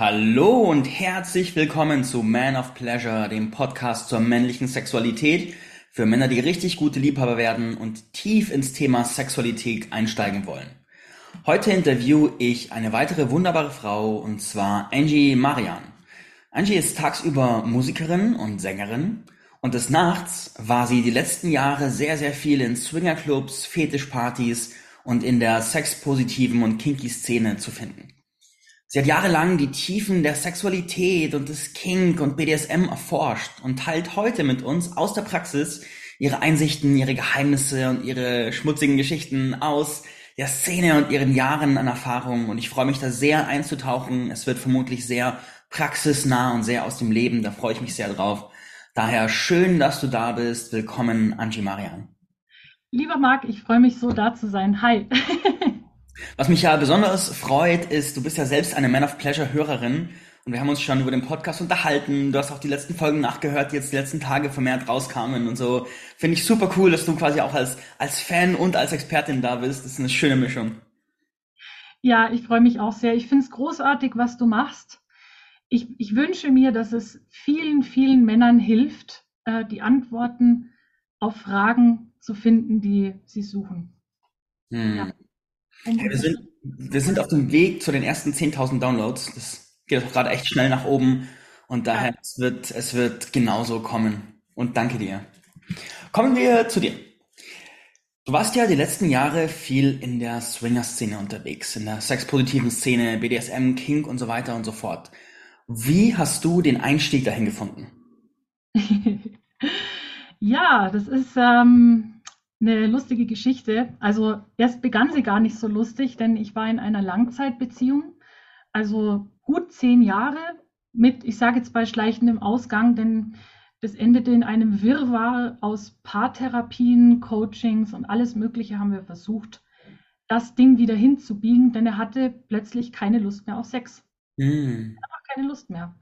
Hallo und herzlich willkommen zu Man of Pleasure, dem Podcast zur männlichen Sexualität für Männer, die richtig gute Liebhaber werden und tief ins Thema Sexualität einsteigen wollen. Heute interview ich eine weitere wunderbare Frau und zwar Angie Marian. Angie ist tagsüber Musikerin und Sängerin und des Nachts war sie die letzten Jahre sehr, sehr viel in Swingerclubs, Fetischpartys und in der sexpositiven und kinky Szene zu finden. Sie hat jahrelang die Tiefen der Sexualität und des Kink und BDSM erforscht und teilt heute mit uns aus der Praxis ihre Einsichten, ihre Geheimnisse und ihre schmutzigen Geschichten aus der Szene und ihren Jahren an Erfahrung. Und ich freue mich da sehr einzutauchen. Es wird vermutlich sehr praxisnah und sehr aus dem Leben. Da freue ich mich sehr drauf. Daher schön, dass du da bist. Willkommen, Angie Marian. Lieber Marc, ich freue mich so da zu sein. Hi. Was mich ja besonders freut, ist, du bist ja selbst eine Man of Pleasure Hörerin und wir haben uns schon über den Podcast unterhalten. Du hast auch die letzten Folgen nachgehört, die jetzt die letzten Tage vermehrt rauskamen und so. Finde ich super cool, dass du quasi auch als, als Fan und als Expertin da bist. Das ist eine schöne Mischung. Ja, ich freue mich auch sehr. Ich finde es großartig, was du machst. Ich, ich wünsche mir, dass es vielen, vielen Männern hilft, äh, die Antworten auf Fragen zu finden, die sie suchen. Hm. Ja. Wir, sind, wir sind auf dem Weg zu den ersten 10.000 Downloads. Das geht auch gerade echt schnell nach oben. Und daher, ja. es, wird, es wird genauso kommen. Und danke dir. Kommen wir zu dir. Du warst ja die letzten Jahre viel in der Swinger-Szene unterwegs, in der sexpositiven Szene, BDSM, Kink und so weiter und so fort. Wie hast du den Einstieg dahin gefunden? ja, das ist ähm, eine lustige Geschichte. Also erst begann sie gar nicht so lustig, denn ich war in einer Langzeitbeziehung, also gut zehn Jahre mit, ich sage jetzt bei schleichendem Ausgang, denn das endete in einem Wirrwarr aus Paartherapien, Coachings und alles Mögliche haben wir versucht, das Ding wieder hinzubiegen, denn er hatte plötzlich keine Lust mehr auf Sex. Mm. Einfach keine Lust mehr.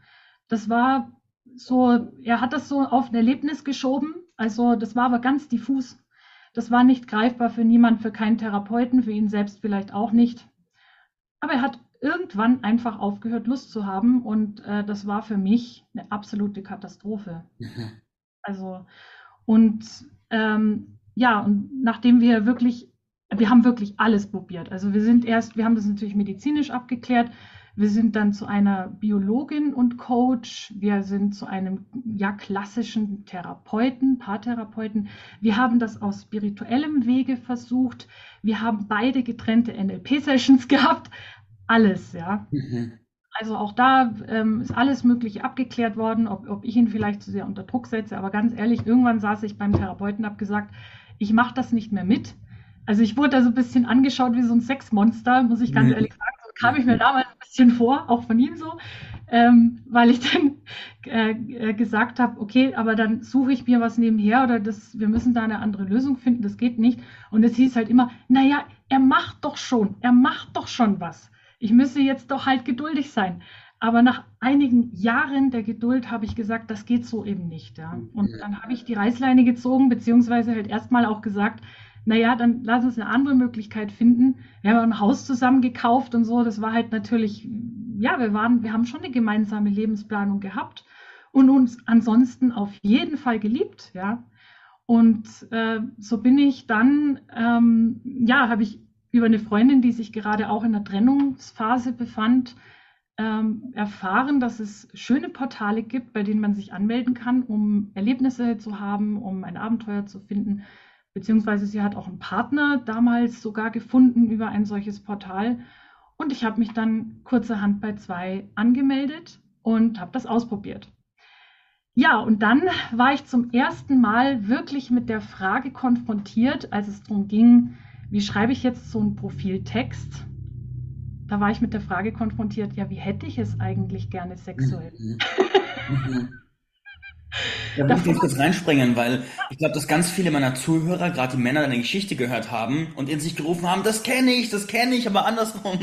Das war so, er hat das so auf ein Erlebnis geschoben, also das war aber ganz diffus. Das war nicht greifbar für niemand, für keinen Therapeuten, für ihn selbst vielleicht auch nicht. Aber er hat irgendwann einfach aufgehört, Lust zu haben und äh, das war für mich eine absolute Katastrophe. Mhm. Also und ähm, ja, und nachdem wir wirklich, wir haben wirklich alles probiert. Also wir sind erst, wir haben das natürlich medizinisch abgeklärt, wir sind dann zu einer Biologin und Coach. Wir sind zu einem ja klassischen Therapeuten, Paartherapeuten. Wir haben das aus spirituellem Wege versucht. Wir haben beide getrennte NLP-Sessions gehabt. Alles, ja. Mhm. Also auch da ähm, ist alles Mögliche abgeklärt worden, ob, ob ich ihn vielleicht zu sehr unter Druck setze. Aber ganz ehrlich, irgendwann saß ich beim Therapeuten und habe gesagt, ich mache das nicht mehr mit. Also ich wurde da so ein bisschen angeschaut wie so ein Sexmonster, muss ich ganz mhm. ehrlich sagen kam ich mir damals ein bisschen vor, auch von ihm so, ähm, weil ich dann äh, äh, gesagt habe, okay, aber dann suche ich mir was nebenher oder das, wir müssen da eine andere Lösung finden, das geht nicht. Und es hieß halt immer, naja, er macht doch schon, er macht doch schon was. Ich müsse jetzt doch halt geduldig sein. Aber nach einigen Jahren der Geduld habe ich gesagt, das geht so eben nicht. Ja. Und dann habe ich die Reißleine gezogen, beziehungsweise halt erstmal auch gesagt, naja, dann lass uns eine andere Möglichkeit finden. Wir haben ein Haus zusammen gekauft und so. Das war halt natürlich, ja, wir waren, wir haben schon eine gemeinsame Lebensplanung gehabt und uns ansonsten auf jeden Fall geliebt, ja. Und äh, so bin ich dann, ähm, ja, habe ich über eine Freundin, die sich gerade auch in der Trennungsphase befand, ähm, erfahren, dass es schöne Portale gibt, bei denen man sich anmelden kann, um Erlebnisse zu haben, um ein Abenteuer zu finden beziehungsweise sie hat auch einen Partner damals sogar gefunden über ein solches Portal. Und ich habe mich dann kurzerhand bei zwei angemeldet und habe das ausprobiert. Ja, und dann war ich zum ersten Mal wirklich mit der Frage konfrontiert, als es darum ging, wie schreibe ich jetzt so einen Profiltext? Da war ich mit der Frage konfrontiert, ja, wie hätte ich es eigentlich gerne sexuell? Mhm. Mhm. Da muss ich jetzt kurz reinspringen, weil ich glaube, dass ganz viele meiner Zuhörer, gerade die Männer, eine Geschichte gehört haben und in sich gerufen haben, das kenne ich, das kenne ich, aber andersrum.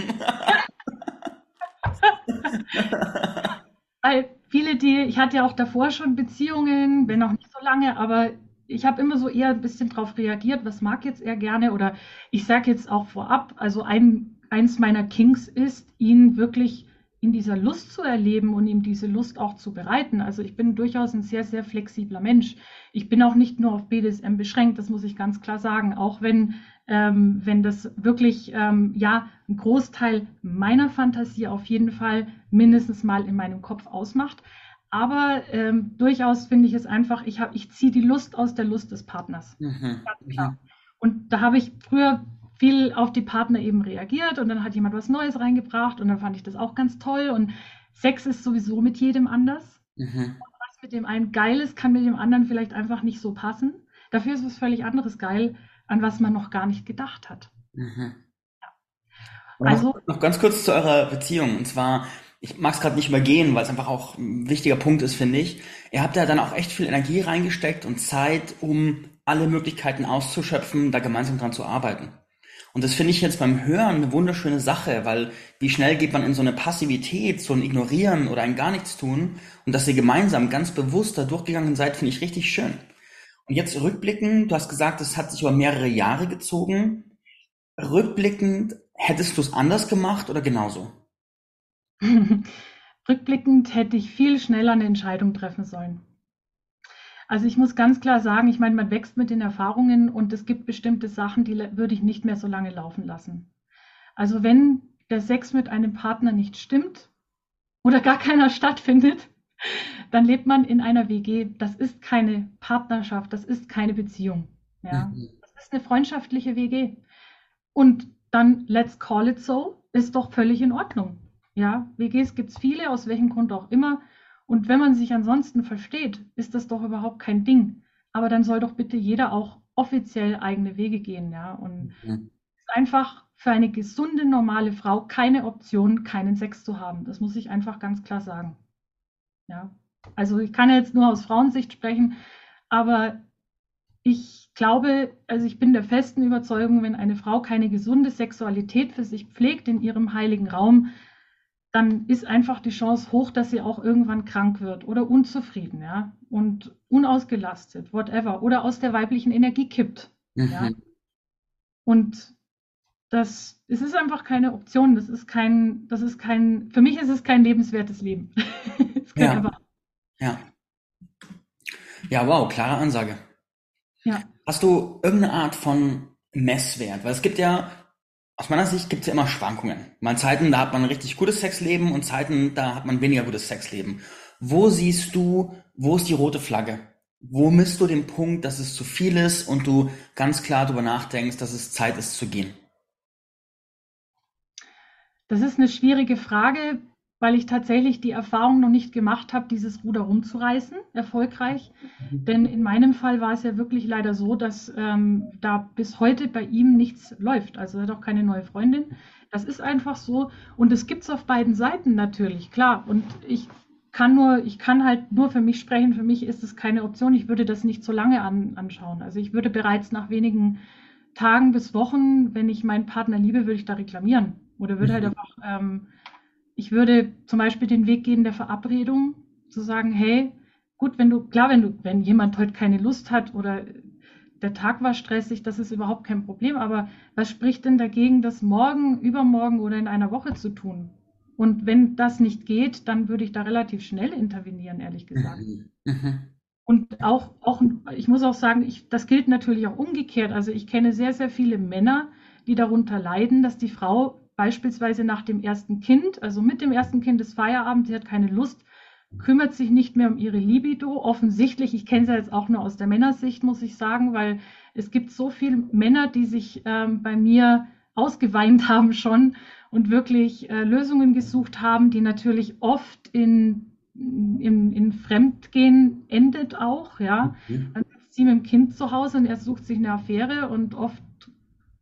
weil viele, die, ich hatte ja auch davor schon Beziehungen, wenn auch nicht so lange, aber ich habe immer so eher ein bisschen darauf reagiert, was mag jetzt er gerne oder ich sage jetzt auch vorab, also ein, eins meiner Kings ist, ihn wirklich in dieser Lust zu erleben und ihm diese Lust auch zu bereiten. Also ich bin durchaus ein sehr, sehr flexibler Mensch. Ich bin auch nicht nur auf BDSM beschränkt, das muss ich ganz klar sagen. Auch wenn, ähm, wenn das wirklich, ähm, ja, ein Großteil meiner Fantasie auf jeden Fall mindestens mal in meinem Kopf ausmacht. Aber ähm, durchaus finde ich es einfach, ich, ich ziehe die Lust aus der Lust des Partners. Mhm. Ganz klar. Mhm. Und da habe ich früher viel auf die Partner eben reagiert und dann hat jemand was Neues reingebracht und dann fand ich das auch ganz toll. Und Sex ist sowieso mit jedem anders. Mhm. Was mit dem einen geil ist, kann mit dem anderen vielleicht einfach nicht so passen. Dafür ist was völlig anderes geil, an was man noch gar nicht gedacht hat. Mhm. Ja. Also noch ganz kurz zu eurer Beziehung. Und zwar, ich mag es gerade nicht übergehen, weil es einfach auch ein wichtiger Punkt ist, finde ich. Ihr habt ja dann auch echt viel Energie reingesteckt und Zeit, um alle Möglichkeiten auszuschöpfen, da gemeinsam dran zu arbeiten. Und das finde ich jetzt beim Hören eine wunderschöne Sache, weil wie schnell geht man in so eine Passivität, so ein Ignorieren oder ein gar nichts tun und dass ihr gemeinsam ganz bewusst da durchgegangen seid, finde ich richtig schön. Und jetzt rückblickend, du hast gesagt, es hat sich über mehrere Jahre gezogen. Rückblickend, hättest du es anders gemacht oder genauso? Rückblickend hätte ich viel schneller eine Entscheidung treffen sollen. Also ich muss ganz klar sagen, ich meine, man wächst mit den Erfahrungen und es gibt bestimmte Sachen, die würde ich nicht mehr so lange laufen lassen. Also wenn der Sex mit einem Partner nicht stimmt oder gar keiner stattfindet, dann lebt man in einer WG. Das ist keine Partnerschaft, das ist keine Beziehung. Ja? Mhm. Das ist eine freundschaftliche WG. Und dann let's call it so, ist doch völlig in Ordnung. Ja, WGs gibt es viele, aus welchem Grund auch immer. Und wenn man sich ansonsten versteht, ist das doch überhaupt kein Ding. Aber dann soll doch bitte jeder auch offiziell eigene Wege gehen, ja. Und mhm. ist einfach für eine gesunde, normale Frau keine Option, keinen Sex zu haben. Das muss ich einfach ganz klar sagen. Ja. Also ich kann jetzt nur aus Frauensicht sprechen, aber ich glaube, also ich bin der festen Überzeugung, wenn eine Frau keine gesunde Sexualität für sich pflegt in ihrem heiligen Raum, dann ist einfach die Chance hoch, dass sie auch irgendwann krank wird oder unzufrieden, ja, und unausgelastet, whatever, oder aus der weiblichen Energie kippt. Mhm. Ja. Und das, es ist einfach keine Option. Das ist kein, das ist kein, für mich ist es kein lebenswertes Leben. ja. Ja. Ja, wow, klare Ansage. Ja. Hast du irgendeine Art von Messwert? Weil es gibt ja aus meiner Sicht gibt es ja immer Schwankungen. Mal Zeiten, da hat man ein richtig gutes Sexleben und Zeiten, da hat man weniger gutes Sexleben. Wo siehst du, wo ist die rote Flagge? Wo misst du den Punkt, dass es zu viel ist und du ganz klar darüber nachdenkst, dass es Zeit ist zu gehen? Das ist eine schwierige Frage weil ich tatsächlich die Erfahrung noch nicht gemacht habe, dieses Ruder rumzureißen, erfolgreich. Denn in meinem Fall war es ja wirklich leider so, dass ähm, da bis heute bei ihm nichts läuft. Also er hat auch keine neue Freundin. Das ist einfach so. Und es gibt es auf beiden Seiten natürlich, klar. Und ich kann nur, ich kann halt nur für mich sprechen. Für mich ist es keine Option. Ich würde das nicht so lange an, anschauen. Also ich würde bereits nach wenigen Tagen bis Wochen, wenn ich meinen Partner liebe, würde ich da reklamieren. Oder würde halt mhm. einfach ähm, ich würde zum Beispiel den Weg gehen der Verabredung, zu sagen, hey, gut, wenn du, klar, wenn du, wenn jemand heute keine Lust hat oder der Tag war stressig, das ist überhaupt kein Problem, aber was spricht denn dagegen, das morgen, übermorgen oder in einer Woche zu tun? Und wenn das nicht geht, dann würde ich da relativ schnell intervenieren, ehrlich gesagt. Mhm. Und auch, auch, ich muss auch sagen, ich, das gilt natürlich auch umgekehrt. Also ich kenne sehr, sehr viele Männer, die darunter leiden, dass die Frau beispielsweise nach dem ersten Kind, also mit dem ersten Kind ist Feierabend, sie hat keine Lust, kümmert sich nicht mehr um ihre Libido. Offensichtlich, ich kenne sie jetzt auch nur aus der Männersicht, muss ich sagen, weil es gibt so viele Männer, die sich ähm, bei mir ausgeweint haben schon und wirklich äh, Lösungen gesucht haben, die natürlich oft in, in, in Fremdgehen endet auch, ja. Mhm. Dann ist sie mit dem Kind zu Hause und er sucht sich eine Affäre und oft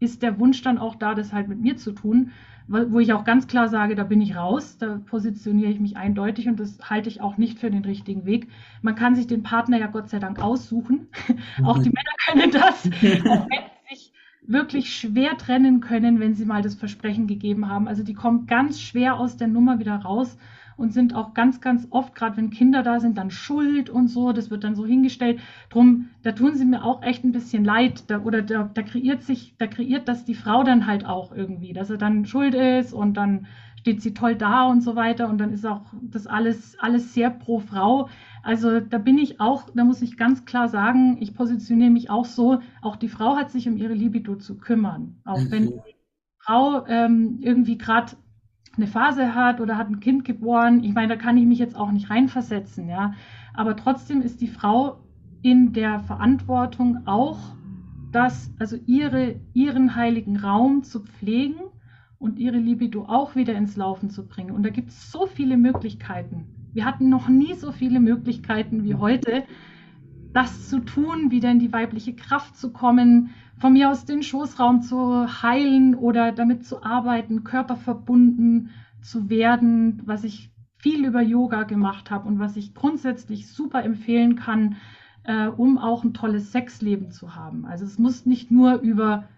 ist der Wunsch dann auch da, das halt mit mir zu tun, wo ich auch ganz klar sage, da bin ich raus, da positioniere ich mich eindeutig und das halte ich auch nicht für den richtigen Weg. Man kann sich den Partner ja Gott sei Dank aussuchen. Mhm. Auch die Männer können das, auch wenn sie sich wirklich schwer trennen können, wenn sie mal das Versprechen gegeben haben. Also die kommen ganz schwer aus der Nummer wieder raus und sind auch ganz, ganz oft, gerade wenn Kinder da sind, dann schuld und so. Das wird dann so hingestellt. Drum, da tun sie mir auch echt ein bisschen leid. Da, oder da, da kreiert sich, da kreiert das die Frau dann halt auch irgendwie, dass er dann schuld ist und dann steht sie toll da und so weiter. Und dann ist auch das alles, alles sehr pro Frau. Also da bin ich auch, da muss ich ganz klar sagen, ich positioniere mich auch so, auch die Frau hat sich um ihre Libido zu kümmern. Auch mhm. wenn die Frau ähm, irgendwie gerade eine Phase hat oder hat ein Kind geboren, ich meine, da kann ich mich jetzt auch nicht reinversetzen, ja. Aber trotzdem ist die Frau in der Verantwortung auch, das, also ihre, ihren heiligen Raum zu pflegen und ihre Libido auch wieder ins Laufen zu bringen. Und da gibt es so viele Möglichkeiten. Wir hatten noch nie so viele Möglichkeiten wie heute, das zu tun, wieder in die weibliche Kraft zu kommen, von mir aus den Schoßraum zu heilen oder damit zu arbeiten, körperverbunden zu werden, was ich viel über Yoga gemacht habe und was ich grundsätzlich super empfehlen kann, äh, um auch ein tolles Sexleben zu haben. Also es muss nicht nur über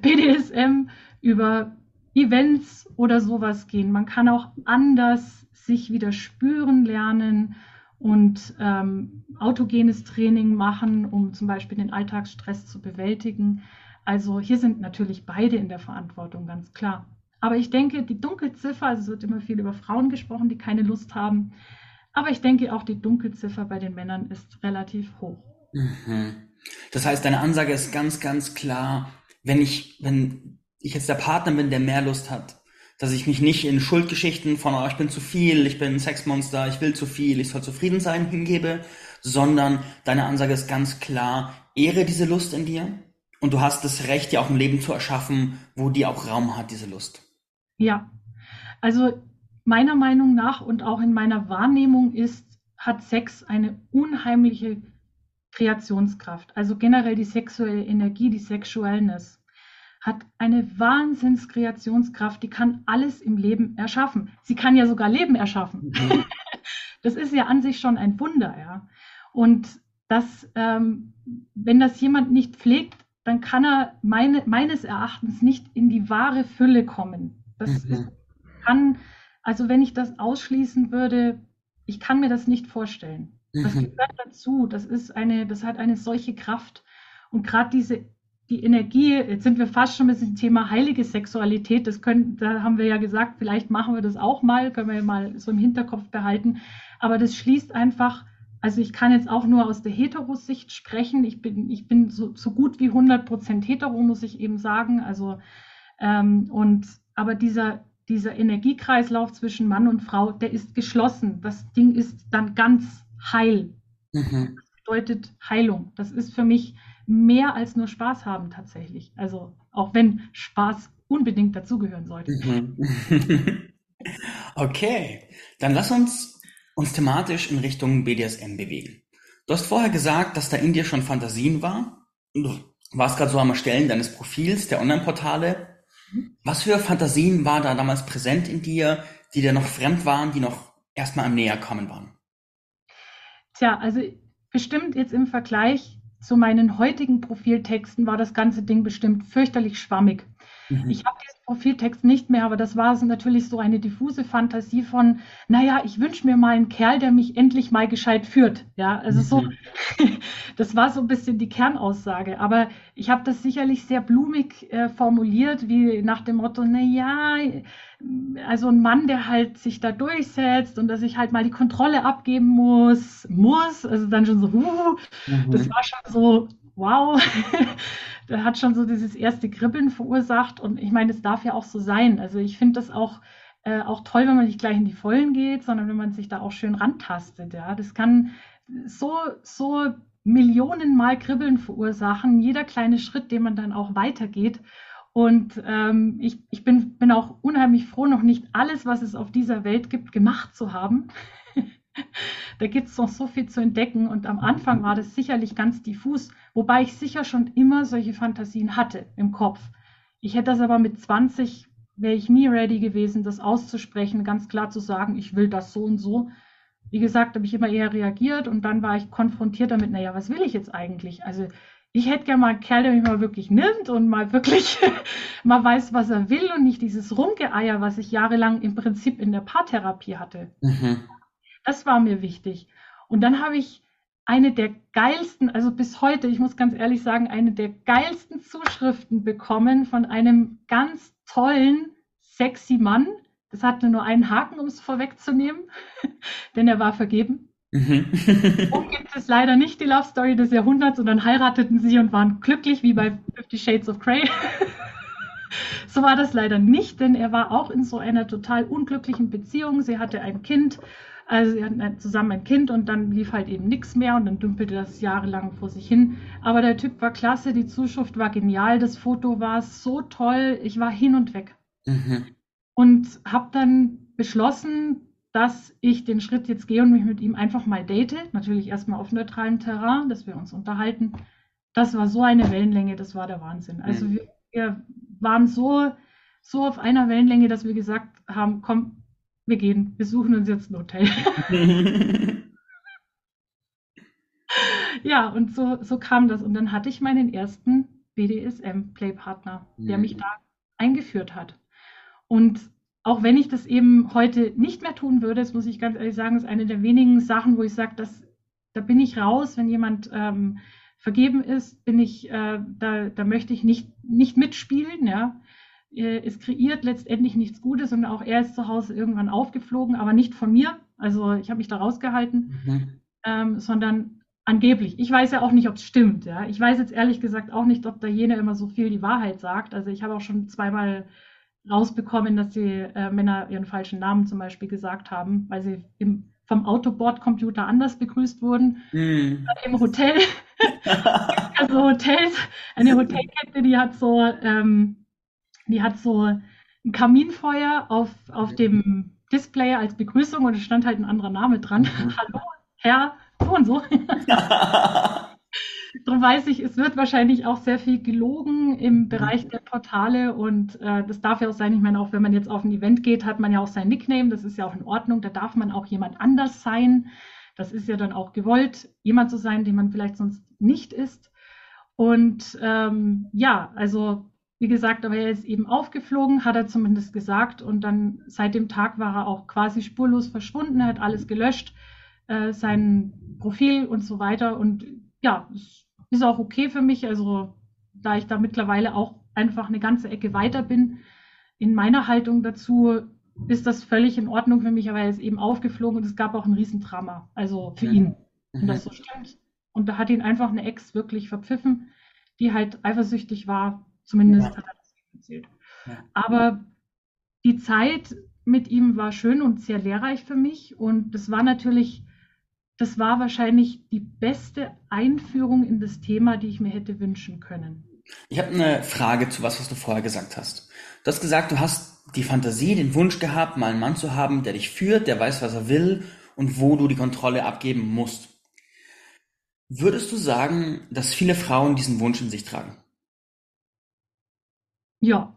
BDSM, über Events oder sowas gehen. Man kann auch anders sich wieder spüren lernen und ähm, autogenes Training machen, um zum Beispiel den Alltagsstress zu bewältigen. Also hier sind natürlich beide in der Verantwortung, ganz klar. Aber ich denke, die Dunkelziffer, also es wird immer viel über Frauen gesprochen, die keine Lust haben, aber ich denke auch die Dunkelziffer bei den Männern ist relativ hoch. Mhm. Das heißt, deine Ansage ist ganz, ganz klar, wenn ich, wenn ich jetzt der Partner bin, der mehr Lust hat, dass ich mich nicht in Schuldgeschichten von, oh, ich bin zu viel, ich bin ein Sexmonster, ich will zu viel, ich soll zufrieden sein hingebe, sondern deine Ansage ist ganz klar, ehre diese Lust in dir und du hast das Recht, dir auch ein Leben zu erschaffen, wo die auch Raum hat, diese Lust. Ja, also meiner Meinung nach und auch in meiner Wahrnehmung ist, hat Sex eine unheimliche Kreationskraft. Also generell die sexuelle Energie, die Sexualness hat eine Wahnsinnskreationskraft, die kann alles im Leben erschaffen. Sie kann ja sogar Leben erschaffen. Mhm. Das ist ja an sich schon ein Wunder, ja. Und das, ähm, wenn das jemand nicht pflegt, dann kann er meine, meines Erachtens nicht in die wahre Fülle kommen. Das mhm. ist, kann also wenn ich das ausschließen würde, ich kann mir das nicht vorstellen. Das mhm. gehört dazu. Das ist eine, das hat eine solche Kraft. Und gerade diese, die Energie, jetzt sind wir fast schon ein bisschen Thema heilige Sexualität. Das können, da haben wir ja gesagt, vielleicht machen wir das auch mal, können wir ja mal so im Hinterkopf behalten. Aber das schließt einfach, also ich kann jetzt auch nur aus der Heterosicht sprechen. Ich bin, ich bin so, so gut wie 100 Prozent hetero, muss ich eben sagen. Also, ähm, und, aber dieser, dieser Energiekreislauf zwischen Mann und Frau, der ist geschlossen. Das Ding ist dann ganz heil. Mhm. Das bedeutet Heilung. Das ist für mich mehr als nur Spaß haben tatsächlich. Also auch wenn Spaß unbedingt dazugehören sollte. Mhm. okay, dann lass uns uns thematisch in Richtung BDSM bewegen. Du hast vorher gesagt, dass da in dir schon Fantasien war. Du warst gerade so am Erstellen deines Profils der Online-Portale. Was für Fantasien war da damals präsent in dir, die dir noch fremd waren, die noch erstmal am näher kommen waren? Tja, also bestimmt jetzt im Vergleich zu meinen heutigen Profiltexten war das ganze Ding bestimmt fürchterlich schwammig. Mhm. Ich habe diesen Profiltext nicht mehr, aber das war natürlich so eine diffuse Fantasie von, naja, ich wünsche mir mal einen Kerl, der mich endlich mal gescheit führt. Ja, also mhm. so, das war so ein bisschen die Kernaussage. Aber ich habe das sicherlich sehr blumig äh, formuliert, wie nach dem Motto, naja, also ein Mann, der halt sich da durchsetzt und dass ich halt mal die Kontrolle abgeben muss, muss, also dann schon so, uh, mhm. das war schon so, wow, der hat schon so dieses erste Kribbeln verursacht. Und ich meine, es darf ja auch so sein. Also ich finde das auch, äh, auch toll, wenn man nicht gleich in die Vollen geht, sondern wenn man sich da auch schön rantastet. Ja, das kann so, so Millionenmal Kribbeln verursachen, jeder kleine Schritt, den man dann auch weitergeht. Und ähm, ich, ich bin, bin auch unheimlich froh, noch nicht alles, was es auf dieser Welt gibt, gemacht zu haben. da gibt es noch so viel zu entdecken und am Anfang war das sicherlich ganz diffus, wobei ich sicher schon immer solche Fantasien hatte im Kopf. Ich hätte das aber mit 20, wäre ich nie ready gewesen, das auszusprechen, ganz klar zu sagen, ich will das so und so. Wie gesagt, habe ich immer eher reagiert und dann war ich konfrontiert damit, naja, was will ich jetzt eigentlich? Also ich hätte gerne mal einen Kerl, der mich mal wirklich nimmt und mal wirklich mal weiß, was er will und nicht dieses Rumgeeier, was ich jahrelang im Prinzip in der Paartherapie hatte. Mhm. Das war mir wichtig. Und dann habe ich eine der geilsten, also bis heute, ich muss ganz ehrlich sagen, eine der geilsten Zuschriften bekommen von einem ganz tollen, sexy Mann. Das hatte nur einen Haken, um es vorwegzunehmen, denn er war vergeben. Mhm. und gibt es leider nicht die Love Story des Jahrhunderts und dann heirateten sie und waren glücklich wie bei Fifty Shades of Grey. so war das leider nicht, denn er war auch in so einer total unglücklichen Beziehung. Sie hatte ein Kind, also sie hatten zusammen ein Kind und dann lief halt eben nichts mehr und dann dümpelte das jahrelang vor sich hin. Aber der Typ war klasse, die Zuschrift war genial, das Foto war so toll, ich war hin und weg. Mhm. Und habe dann beschlossen, dass ich den Schritt jetzt gehe und mich mit ihm einfach mal date. Natürlich erstmal auf neutralem Terrain, dass wir uns unterhalten. Das war so eine Wellenlänge, das war der Wahnsinn. Also mhm. wir, wir, waren so, so auf einer Wellenlänge, dass wir gesagt haben, komm, wir gehen, wir suchen uns jetzt ein Hotel. ja, und so, so kam das. Und dann hatte ich meinen ersten BDSM-Playpartner, der mich mhm. da eingeführt hat. Und auch wenn ich das eben heute nicht mehr tun würde, das muss ich ganz ehrlich sagen, ist eine der wenigen Sachen, wo ich sage, dass, da bin ich raus, wenn jemand ähm, vergeben ist, bin ich, äh, da, da möchte ich nicht, nicht mitspielen, ja. Äh, es kreiert letztendlich nichts Gutes und auch er ist zu Hause irgendwann aufgeflogen, aber nicht von mir. Also ich habe mich da rausgehalten, mhm. ähm, sondern angeblich. Ich weiß ja auch nicht, ob es stimmt. Ja? Ich weiß jetzt ehrlich gesagt auch nicht, ob da jene immer so viel die Wahrheit sagt. Also ich habe auch schon zweimal rausbekommen, dass die äh, Männer ihren falschen Namen zum Beispiel gesagt haben, weil sie im, vom Autobordcomputer anders begrüßt wurden. Mm. Im Hotel, also Hotels, eine Hotelkette, die hat so, ähm, die hat so ein Kaminfeuer auf, auf dem Display als Begrüßung und es stand halt ein anderer Name dran. Mhm. Hallo, Herr, so und so. Darum weiß ich, es wird wahrscheinlich auch sehr viel gelogen im Bereich der Portale und äh, das darf ja auch sein. Ich meine, auch wenn man jetzt auf ein Event geht, hat man ja auch sein Nickname, das ist ja auch in Ordnung. Da darf man auch jemand anders sein. Das ist ja dann auch gewollt, jemand zu sein, den man vielleicht sonst nicht ist. Und ähm, ja, also wie gesagt, aber er ist eben aufgeflogen, hat er zumindest gesagt. Und dann seit dem Tag war er auch quasi spurlos verschwunden. Er hat alles gelöscht, äh, sein Profil und so weiter. Und ja, es ist auch okay für mich. Also da ich da mittlerweile auch einfach eine ganze Ecke weiter bin in meiner Haltung dazu, ist das völlig in Ordnung für mich, aber er ist eben aufgeflogen und es gab auch ein Riesendrama, also für ihn. Und das mhm. so stimmt. Und da hat ihn einfach eine Ex wirklich verpfiffen, die halt eifersüchtig war. Zumindest ja. hat er das erzählt. Ja. Aber die Zeit mit ihm war schön und sehr lehrreich für mich. Und das war natürlich das war wahrscheinlich die beste Einführung in das Thema, die ich mir hätte wünschen können. Ich habe eine Frage zu was, was du vorher gesagt hast. Du hast gesagt, du hast die Fantasie, den Wunsch gehabt, mal einen Mann zu haben, der dich führt, der weiß, was er will und wo du die Kontrolle abgeben musst. Würdest du sagen, dass viele Frauen diesen Wunsch in sich tragen? Ja,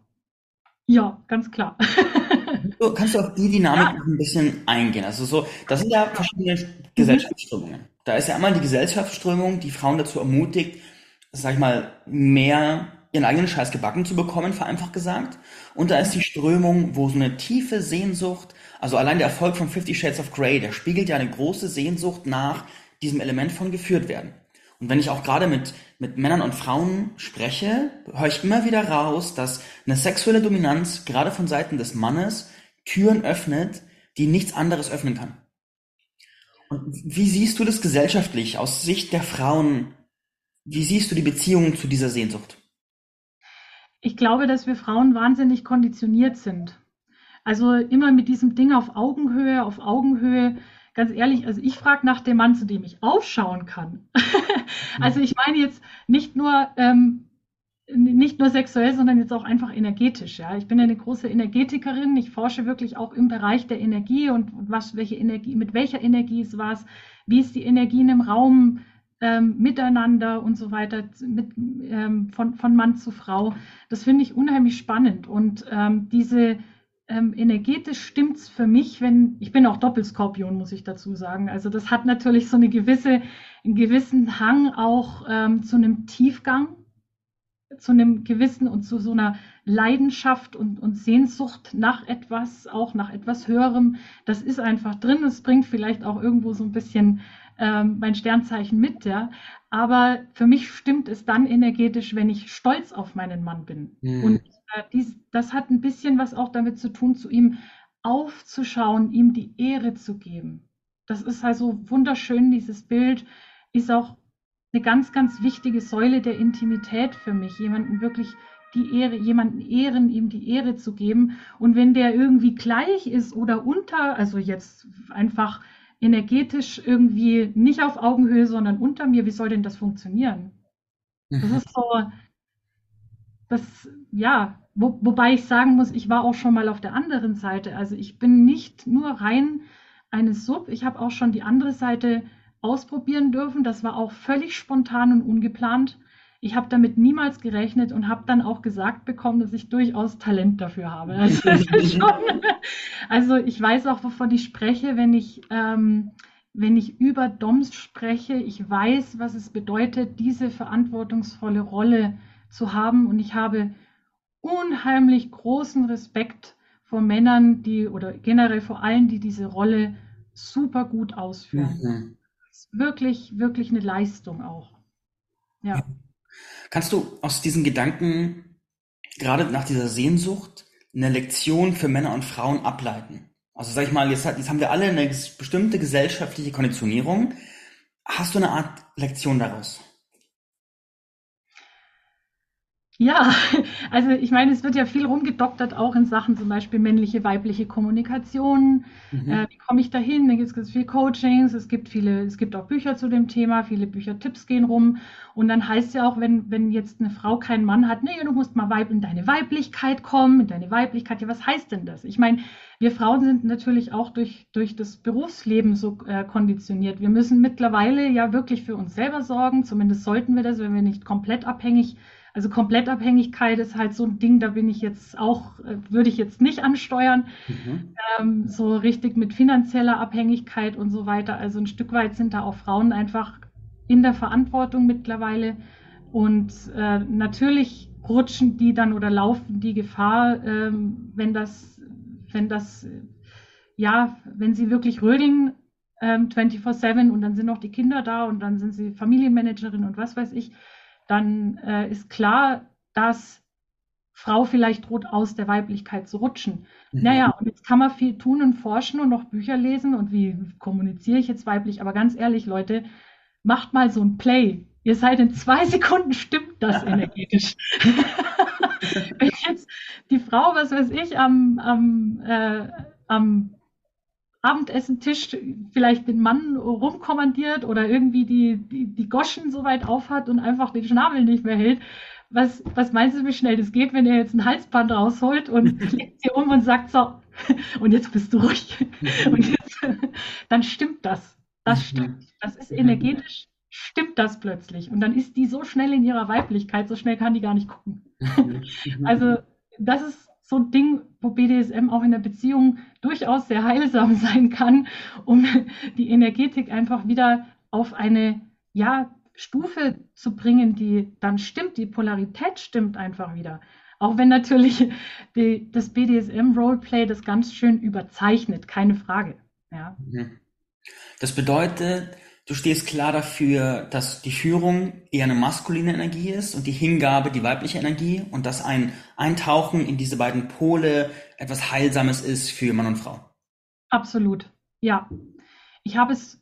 ja, ganz klar. So, kannst du auf die Dynamik ja. ein bisschen eingehen? Also so, das sind ja verschiedene Gesellschaftsströmungen. Da ist ja einmal die Gesellschaftsströmung, die Frauen dazu ermutigt, sag ich mal, mehr ihren eigenen Scheiß gebacken zu bekommen, vereinfacht gesagt. Und da ist die Strömung, wo so eine tiefe Sehnsucht, also allein der Erfolg von Fifty Shades of Grey, der spiegelt ja eine große Sehnsucht nach diesem Element von geführt werden. Und wenn ich auch gerade mit, mit Männern und Frauen spreche, höre ich immer wieder raus, dass eine sexuelle Dominanz gerade von Seiten des Mannes Türen öffnet, die nichts anderes öffnen kann. Und wie siehst du das gesellschaftlich aus Sicht der Frauen? Wie siehst du die Beziehung zu dieser Sehnsucht? Ich glaube, dass wir Frauen wahnsinnig konditioniert sind. Also immer mit diesem Ding auf Augenhöhe, auf Augenhöhe ganz ehrlich, also ich frage nach dem Mann, zu dem ich aufschauen kann. also ich meine jetzt nicht nur, ähm, nicht nur sexuell, sondern jetzt auch einfach energetisch. Ja, ich bin eine große Energetikerin. Ich forsche wirklich auch im Bereich der Energie und was, welche Energie, mit welcher Energie ist was, wie ist die Energie in einem Raum ähm, miteinander und so weiter, mit, ähm, von, von Mann zu Frau. Das finde ich unheimlich spannend und ähm, diese ähm, energetisch stimmt es für mich, wenn, ich bin auch Doppelskorpion, muss ich dazu sagen. Also das hat natürlich so eine gewisse, einen gewissen Hang auch ähm, zu einem Tiefgang, zu einem gewissen und zu so einer Leidenschaft und, und Sehnsucht nach etwas, auch nach etwas Höherem. Das ist einfach drin. Es bringt vielleicht auch irgendwo so ein bisschen ähm, mein Sternzeichen mit, ja. Aber für mich stimmt es dann energetisch, wenn ich stolz auf meinen Mann bin. Mhm. Und dies, das hat ein bisschen was auch damit zu tun, zu ihm aufzuschauen, ihm die Ehre zu geben. Das ist also wunderschön, dieses Bild ist auch eine ganz, ganz wichtige Säule der Intimität für mich, jemanden wirklich die Ehre, jemanden ehren, ihm die Ehre zu geben. Und wenn der irgendwie gleich ist oder unter, also jetzt einfach energetisch irgendwie nicht auf Augenhöhe, sondern unter mir, wie soll denn das funktionieren? Das ist so, das, ja, wo, wobei ich sagen muss, ich war auch schon mal auf der anderen Seite. Also ich bin nicht nur rein eine Sub, ich habe auch schon die andere Seite ausprobieren dürfen. Das war auch völlig spontan und ungeplant. Ich habe damit niemals gerechnet und habe dann auch gesagt bekommen, dass ich durchaus Talent dafür habe. Also, also ich weiß auch, wovon ich spreche, wenn ich, ähm, wenn ich über DOMS spreche. Ich weiß, was es bedeutet, diese verantwortungsvolle Rolle zu haben. Und ich habe unheimlich großen Respekt vor Männern, die oder generell vor allen, die diese Rolle super gut ausführen. Mhm. Wirklich, wirklich eine Leistung auch. Ja. Kannst du aus diesen Gedanken, gerade nach dieser Sehnsucht, eine Lektion für Männer und Frauen ableiten? Also sag ich mal, jetzt, jetzt haben wir alle eine bestimmte gesellschaftliche Konditionierung. Hast du eine Art Lektion daraus? Ja, also ich meine, es wird ja viel rumgedoktert, auch in Sachen zum Beispiel männliche, weibliche Kommunikation. Mhm. Äh, wie komme ich dahin? Da gibt es ganz viele Coachings, es gibt viele, es gibt auch Bücher zu dem Thema, viele Büchertipps gehen rum. Und dann heißt es ja auch, wenn, wenn jetzt eine Frau keinen Mann hat, nee, du musst mal in deine Weiblichkeit kommen, in deine Weiblichkeit. Ja, was heißt denn das? Ich meine, wir Frauen sind natürlich auch durch, durch das Berufsleben so äh, konditioniert. Wir müssen mittlerweile ja wirklich für uns selber sorgen, zumindest sollten wir das, wenn wir nicht komplett abhängig sind also Komplettabhängigkeit ist halt so ein Ding, da bin ich jetzt auch, äh, würde ich jetzt nicht ansteuern. Mhm. Ähm, so richtig mit finanzieller Abhängigkeit und so weiter. Also ein Stück weit sind da auch Frauen einfach in der Verantwortung mittlerweile. Und äh, natürlich rutschen die dann oder laufen die Gefahr, ähm, wenn das, wenn das, ja, wenn sie wirklich rödeln ähm, 24-7 und dann sind noch die Kinder da und dann sind sie Familienmanagerin und was weiß ich, dann äh, ist klar, dass Frau vielleicht droht, aus der Weiblichkeit zu rutschen. Mhm. Naja, und jetzt kann man viel tun und forschen und noch Bücher lesen und wie kommuniziere ich jetzt weiblich. Aber ganz ehrlich, Leute, macht mal so ein Play. Ihr seid in zwei Sekunden, stimmt das energetisch. Wenn jetzt die Frau, was weiß ich, am, am, äh, am Abendessentisch vielleicht den Mann rumkommandiert oder irgendwie die, die, die Goschen so weit aufhat und einfach den Schnabel nicht mehr hält. Was, was meinst du, wie schnell das geht, wenn er jetzt ein Halsband rausholt und legt sie um und sagt so, und jetzt bist du ruhig. Und jetzt, dann stimmt das. Das stimmt. Das ist energetisch, stimmt das plötzlich. Und dann ist die so schnell in ihrer Weiblichkeit, so schnell kann die gar nicht gucken. Also, das ist so ein Ding, wo BDSM auch in der Beziehung durchaus sehr heilsam sein kann, um die Energetik einfach wieder auf eine ja, Stufe zu bringen, die dann stimmt, die Polarität stimmt einfach wieder. Auch wenn natürlich die, das BDSM-Roleplay das ganz schön überzeichnet, keine Frage. Ja. Mhm. Das bedeutet, Du stehst klar dafür, dass die Führung eher eine maskuline Energie ist und die Hingabe die weibliche Energie und dass ein Eintauchen in diese beiden Pole etwas Heilsames ist für Mann und Frau. Absolut, ja. Ich habe es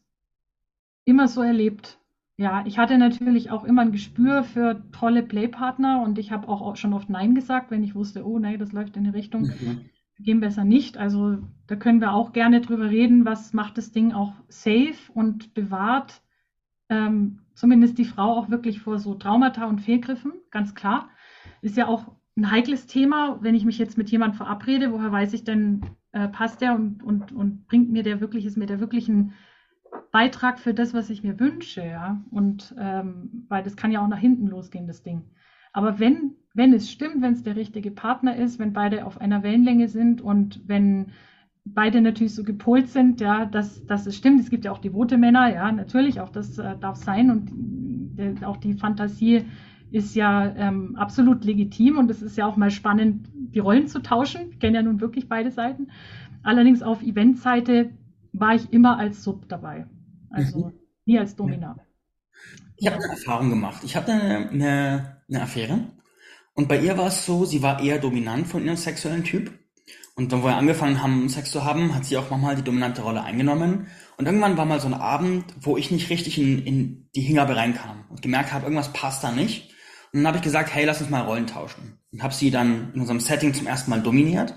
immer so erlebt. Ja, ich hatte natürlich auch immer ein Gespür für tolle Playpartner und ich habe auch schon oft Nein gesagt, wenn ich wusste, oh nein, das läuft in die Richtung. Mhm gehen besser nicht. Also da können wir auch gerne drüber reden, was macht das Ding auch safe und bewahrt ähm, zumindest die Frau auch wirklich vor so Traumata und Fehlgriffen, ganz klar. Ist ja auch ein heikles Thema, wenn ich mich jetzt mit jemandem verabrede, woher weiß ich denn, äh, passt der und, und, und bringt mir der wirklich, ist mir der wirklich ein Beitrag für das, was ich mir wünsche, ja. Und ähm, weil das kann ja auch nach hinten losgehen, das Ding. Aber wenn wenn es stimmt, wenn es der richtige Partner ist, wenn beide auf einer Wellenlänge sind und wenn beide natürlich so gepolt sind, ja, dass, dass es stimmt. Es gibt ja auch devote Männer, ja, natürlich, auch das äh, darf sein und äh, auch die Fantasie ist ja ähm, absolut legitim und es ist ja auch mal spannend, die Rollen zu tauschen. Ich kenne ja nun wirklich beide Seiten. Allerdings auf Eventseite war ich immer als Sub dabei, also mhm. nie als Dominant. Ich habe eine Erfahrung gemacht. Ich hatte eine, eine, eine Affäre und bei ihr war es so, sie war eher dominant von ihrem sexuellen Typ. Und dann, wo wir angefangen haben, Sex zu haben, hat sie auch manchmal die dominante Rolle eingenommen. Und irgendwann war mal so ein Abend, wo ich nicht richtig in, in die Hingabe reinkam und gemerkt habe, irgendwas passt da nicht. Und dann habe ich gesagt, hey, lass uns mal Rollen tauschen. Und habe sie dann in unserem Setting zum ersten Mal dominiert.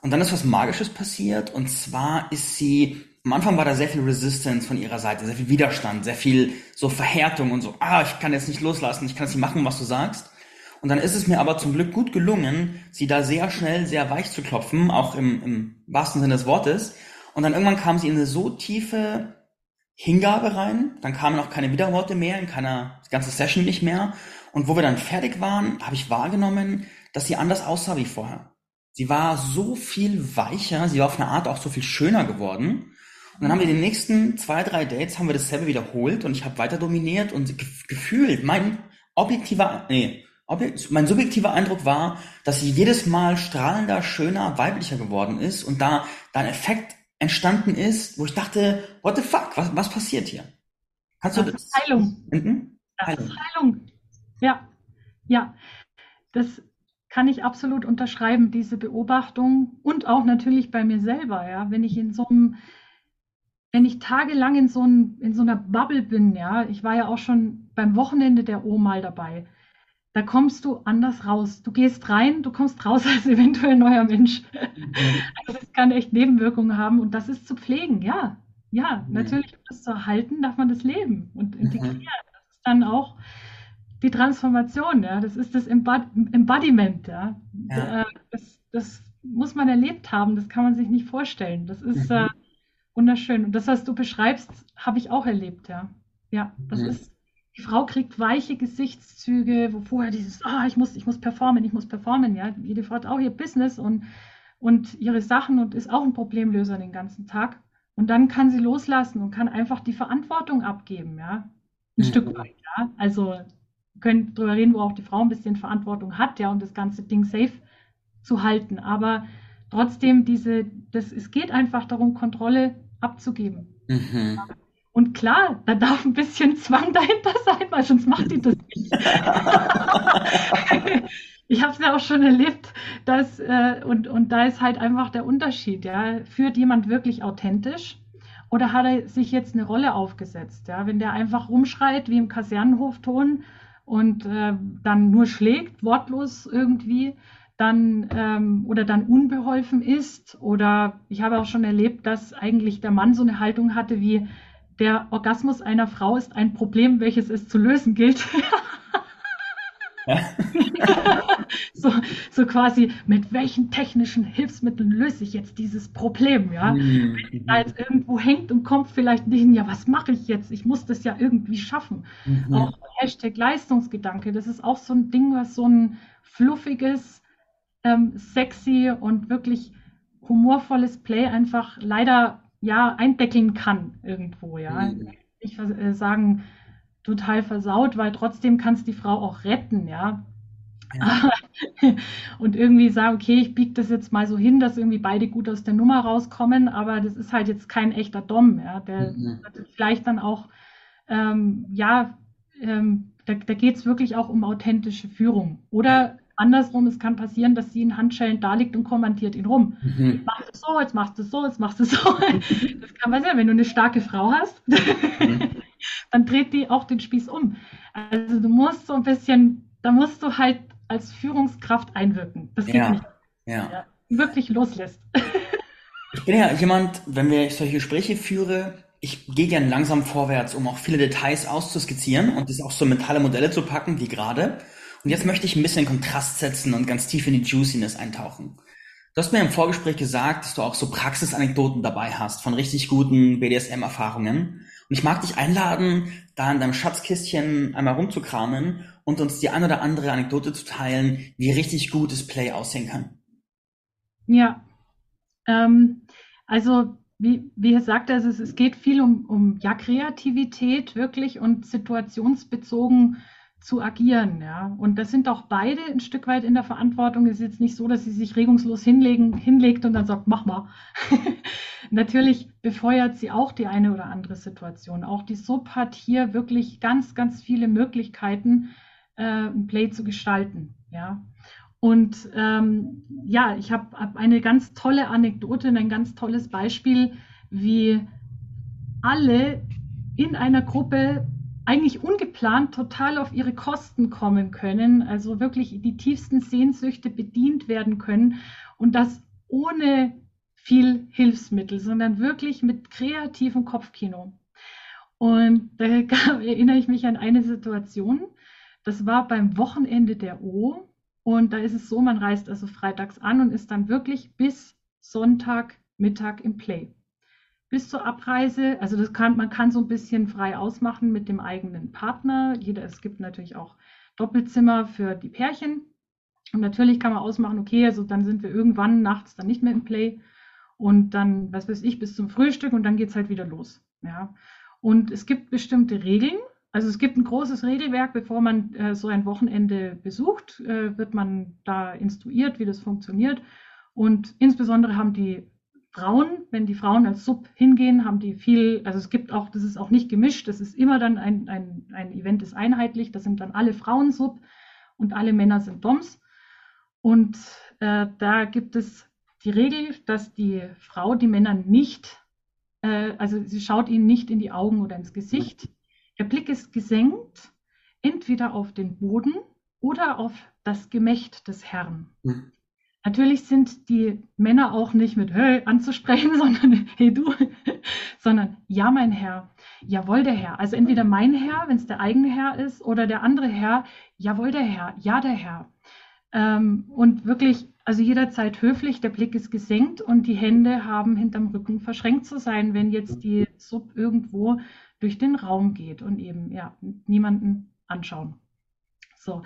Und dann ist was Magisches passiert. Und zwar ist sie, am Anfang war da sehr viel Resistance von ihrer Seite, sehr viel Widerstand, sehr viel so Verhärtung und so, ah, ich kann jetzt nicht loslassen, ich kann jetzt nicht machen, was du sagst. Und dann ist es mir aber zum Glück gut gelungen, sie da sehr schnell, sehr weich zu klopfen, auch im, im wahrsten Sinne des Wortes. Und dann irgendwann kam sie in eine so tiefe Hingabe rein, dann kamen auch keine Widerworte mehr, in keiner ganze Session nicht mehr. Und wo wir dann fertig waren, habe ich wahrgenommen, dass sie anders aussah wie vorher. Sie war so viel weicher, sie war auf eine Art auch so viel schöner geworden. Und dann haben wir die nächsten zwei, drei Dates haben wir dasselbe wiederholt und ich habe weiter dominiert und gefühlt, mein objektiver, nee, mein subjektiver Eindruck war, dass sie jedes Mal strahlender, schöner, weiblicher geworden ist und da, da ein Effekt entstanden ist, wo ich dachte, what the fuck, was, was passiert hier? Kannst das du das? Ist Heilung. Mhm? Das Heilung. ist Heilung. Ja, ja. Das kann ich absolut unterschreiben, diese Beobachtung und auch natürlich bei mir selber, ja, wenn ich in so einem wenn ich tagelang in so, ein, in so einer Bubble bin, ja, ich war ja auch schon beim Wochenende der O mal dabei, da kommst du anders raus. Du gehst rein, du kommst raus als eventuell neuer Mensch. Mhm. Also das kann echt Nebenwirkungen haben und das ist zu pflegen, ja. Ja, mhm. natürlich, um das zu erhalten, darf man das leben und mhm. integrieren. Das ist dann auch die Transformation, ja. Das ist das Embodiment, ja. ja. Äh, das, das, muss man erlebt haben, das kann man sich nicht vorstellen. Das ist mhm. äh, wunderschön. Und das, was du beschreibst, habe ich auch erlebt, ja. Ja, das mhm. ist die Frau kriegt weiche Gesichtszüge, wo vorher dieses, ah, ich muss, ich muss performen, ich muss performen, ja. Jede Frau hat auch ihr Business und, und ihre Sachen und ist auch ein Problemlöser den ganzen Tag. Und dann kann sie loslassen und kann einfach die Verantwortung abgeben, ja. Ein mhm. Stück weit, ja. Also, wir können darüber reden, wo auch die Frau ein bisschen Verantwortung hat, ja, und das ganze Ding safe zu halten. Aber trotzdem diese, das, es geht einfach darum, Kontrolle abzugeben. Mhm. Und klar, da darf ein bisschen Zwang dahinter sein, weil sonst macht die das nicht. ich habe es ja auch schon erlebt, dass, äh, und, und da ist halt einfach der Unterschied, ja. Führt jemand wirklich authentisch oder hat er sich jetzt eine Rolle aufgesetzt? Ja? Wenn der einfach rumschreit wie im Kasernenhofton und äh, dann nur schlägt, wortlos irgendwie, dann ähm, oder dann unbeholfen ist. Oder ich habe auch schon erlebt, dass eigentlich der Mann so eine Haltung hatte wie, der Orgasmus einer Frau ist ein Problem, welches es zu lösen gilt. so, so quasi, mit welchen technischen Hilfsmitteln löse ich jetzt dieses Problem, ja? Mhm. Wenn da jetzt irgendwo hängt und kommt vielleicht nicht hin, ja, was mache ich jetzt? Ich muss das ja irgendwie schaffen. Mhm. Auch Hashtag Leistungsgedanke, das ist auch so ein Ding, was so ein fluffiges, ähm, sexy und wirklich humorvolles Play einfach leider ja, eindeckeln kann irgendwo, ja. Mhm. Ich äh, sagen, total versaut, weil trotzdem kannst die Frau auch retten, ja. ja. und irgendwie sagen, okay, ich biege das jetzt mal so hin, dass irgendwie beide gut aus der Nummer rauskommen, aber das ist halt jetzt kein echter Dom, ja. Der mhm. vielleicht dann auch, ähm, ja, ähm, da, da geht es wirklich auch um authentische Führung. Oder Andersrum, es kann passieren, dass sie in Handschellen da liegt und kommentiert ihn rum. Mhm. Mach das so, jetzt machst du so, jetzt machst du so. Das kann passieren, wenn du eine starke Frau hast, mhm. dann dreht die auch den Spieß um. Also du musst so ein bisschen, da musst du halt als Führungskraft einwirken. Das geht ja. nicht. Ja. ja. Wirklich loslässt. Ich bin ja jemand, wenn wir solche Gespräche führen, ich gehe gern langsam vorwärts, um auch viele Details auszuskizzieren und das auch so mentale Modelle zu packen, wie gerade. Und jetzt möchte ich ein bisschen Kontrast setzen und ganz tief in die Juiciness eintauchen. Du hast mir im Vorgespräch gesagt, dass du auch so Praxisanekdoten dabei hast von richtig guten BDSM-Erfahrungen. Und ich mag dich einladen, da in deinem Schatzkistchen einmal rumzukramen und uns die ein oder andere Anekdote zu teilen, wie richtig gutes Play aussehen kann. Ja, ähm, also wie, wie er also es, es geht viel um, um ja, Kreativität wirklich und situationsbezogen zu agieren. Ja. Und das sind auch beide ein Stück weit in der Verantwortung. Es ist jetzt nicht so, dass sie sich regungslos hinlegen, hinlegt und dann sagt, mach mal. Natürlich befeuert sie auch die eine oder andere Situation. Auch die Sub hat hier wirklich ganz, ganz viele Möglichkeiten, äh, ein Play zu gestalten. Ja. Und ähm, ja, ich habe hab eine ganz tolle Anekdote und ein ganz tolles Beispiel, wie alle in einer Gruppe eigentlich ungeplant total auf ihre Kosten kommen können, also wirklich die tiefsten Sehnsüchte bedient werden können und das ohne viel Hilfsmittel, sondern wirklich mit kreativem Kopfkino. Und da erinnere ich mich an eine Situation, das war beim Wochenende der O. Und da ist es so, man reist also freitags an und ist dann wirklich bis Sonntagmittag im Play. Bis zur Abreise, also das kann, man kann so ein bisschen frei ausmachen mit dem eigenen Partner. Jeder, es gibt natürlich auch Doppelzimmer für die Pärchen. Und natürlich kann man ausmachen, okay, also dann sind wir irgendwann nachts dann nicht mehr im Play und dann, was weiß ich, bis zum Frühstück und dann geht es halt wieder los. Ja. Und es gibt bestimmte Regeln. Also es gibt ein großes Regelwerk, bevor man äh, so ein Wochenende besucht, äh, wird man da instruiert, wie das funktioniert. Und insbesondere haben die Frauen, wenn die Frauen als Sub hingehen, haben die viel, also es gibt auch, das ist auch nicht gemischt, das ist immer dann ein, ein, ein Event ist einheitlich, das sind dann alle Frauen Sub und alle Männer sind Doms. Und äh, da gibt es die Regel, dass die Frau die Männer nicht äh, also sie schaut ihnen nicht in die Augen oder ins Gesicht. Der Blick ist gesenkt, entweder auf den Boden oder auf das Gemächt des Herrn. Mhm. Natürlich sind die Männer auch nicht mit Hey anzusprechen, sondern Hey du, sondern Ja mein Herr, Jawohl der Herr. Also entweder mein Herr, wenn es der eigene Herr ist, oder der andere Herr, Jawohl der Herr, Ja der Herr. Ähm, und wirklich also jederzeit höflich, der Blick ist gesenkt und die Hände haben hinterm Rücken verschränkt zu sein, wenn jetzt die Sub irgendwo durch den Raum geht und eben ja niemanden anschauen. So,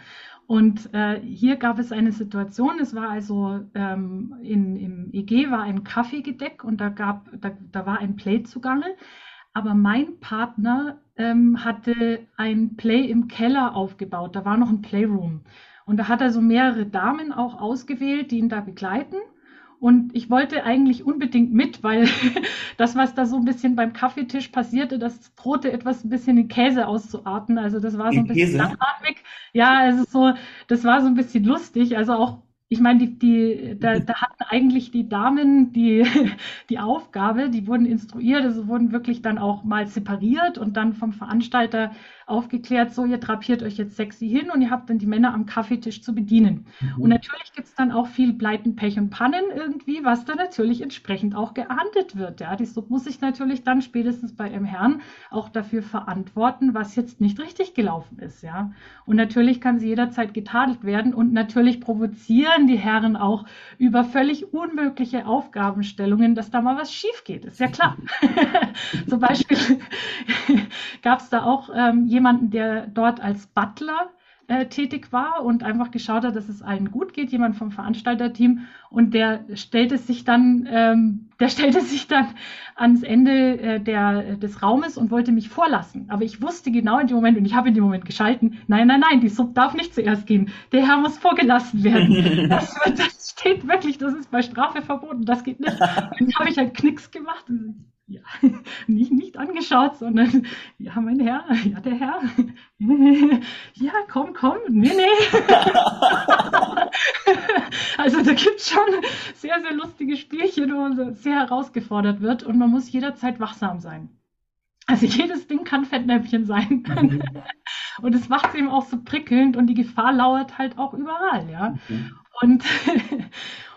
und äh, hier gab es eine Situation, es war also ähm, in, im EG war ein Kaffeegedeck und da, gab, da, da war ein Play zugange, aber mein Partner ähm, hatte ein Play im Keller aufgebaut, da war noch ein Playroom. Und da hat er so mehrere Damen auch ausgewählt, die ihn da begleiten. Und ich wollte eigentlich unbedingt mit, weil das, was da so ein bisschen beim Kaffeetisch passierte, das drohte etwas ein bisschen in Käse auszuarten. Also das war so ein bisschen langatmig. Ja, also so, das war so ein bisschen lustig. Also auch ich meine, die, die, da, da hatten eigentlich die Damen die, die Aufgabe, die wurden instruiert, also wurden wirklich dann auch mal separiert und dann vom Veranstalter aufgeklärt, so, ihr drapiert euch jetzt sexy hin und ihr habt dann die Männer am Kaffeetisch zu bedienen. Mhm. Und natürlich gibt es dann auch viel Pleiten, Pech und Pannen irgendwie, was dann natürlich entsprechend auch geahndet wird. Ja, die Sub muss sich natürlich dann spätestens bei ihrem Herrn auch dafür verantworten, was jetzt nicht richtig gelaufen ist. Ja, und natürlich kann sie jederzeit getadelt werden und natürlich provozieren ärgern die Herren auch über völlig unmögliche Aufgabenstellungen, dass da mal was schief geht. Ist ja klar. Zum Beispiel gab es da auch ähm, jemanden, der dort als Butler äh, tätig war und einfach geschaut hat, dass es allen gut geht, jemand vom Veranstalterteam und der stellte sich dann, ähm, der stellte sich dann ans Ende äh, der, des Raumes und wollte mich vorlassen. Aber ich wusste genau in dem Moment und ich habe in dem Moment geschalten, nein, nein, nein, die Sub darf nicht zuerst gehen. Der Herr muss vorgelassen werden. Das, das steht wirklich, das ist bei Strafe verboten, das geht nicht. Und dann habe ich halt Knicks gemacht und ja, nicht, nicht angeschaut, sondern, ja, mein Herr, ja, der Herr, ja, komm, komm, nee, nee. also da gibt es schon sehr, sehr lustige Spielchen, wo man sehr herausgefordert wird und man muss jederzeit wachsam sein. Also jedes Ding kann Fettnäpfchen sein. Mhm. und es macht es eben auch so prickelnd und die Gefahr lauert halt auch überall, ja. Mhm. Und,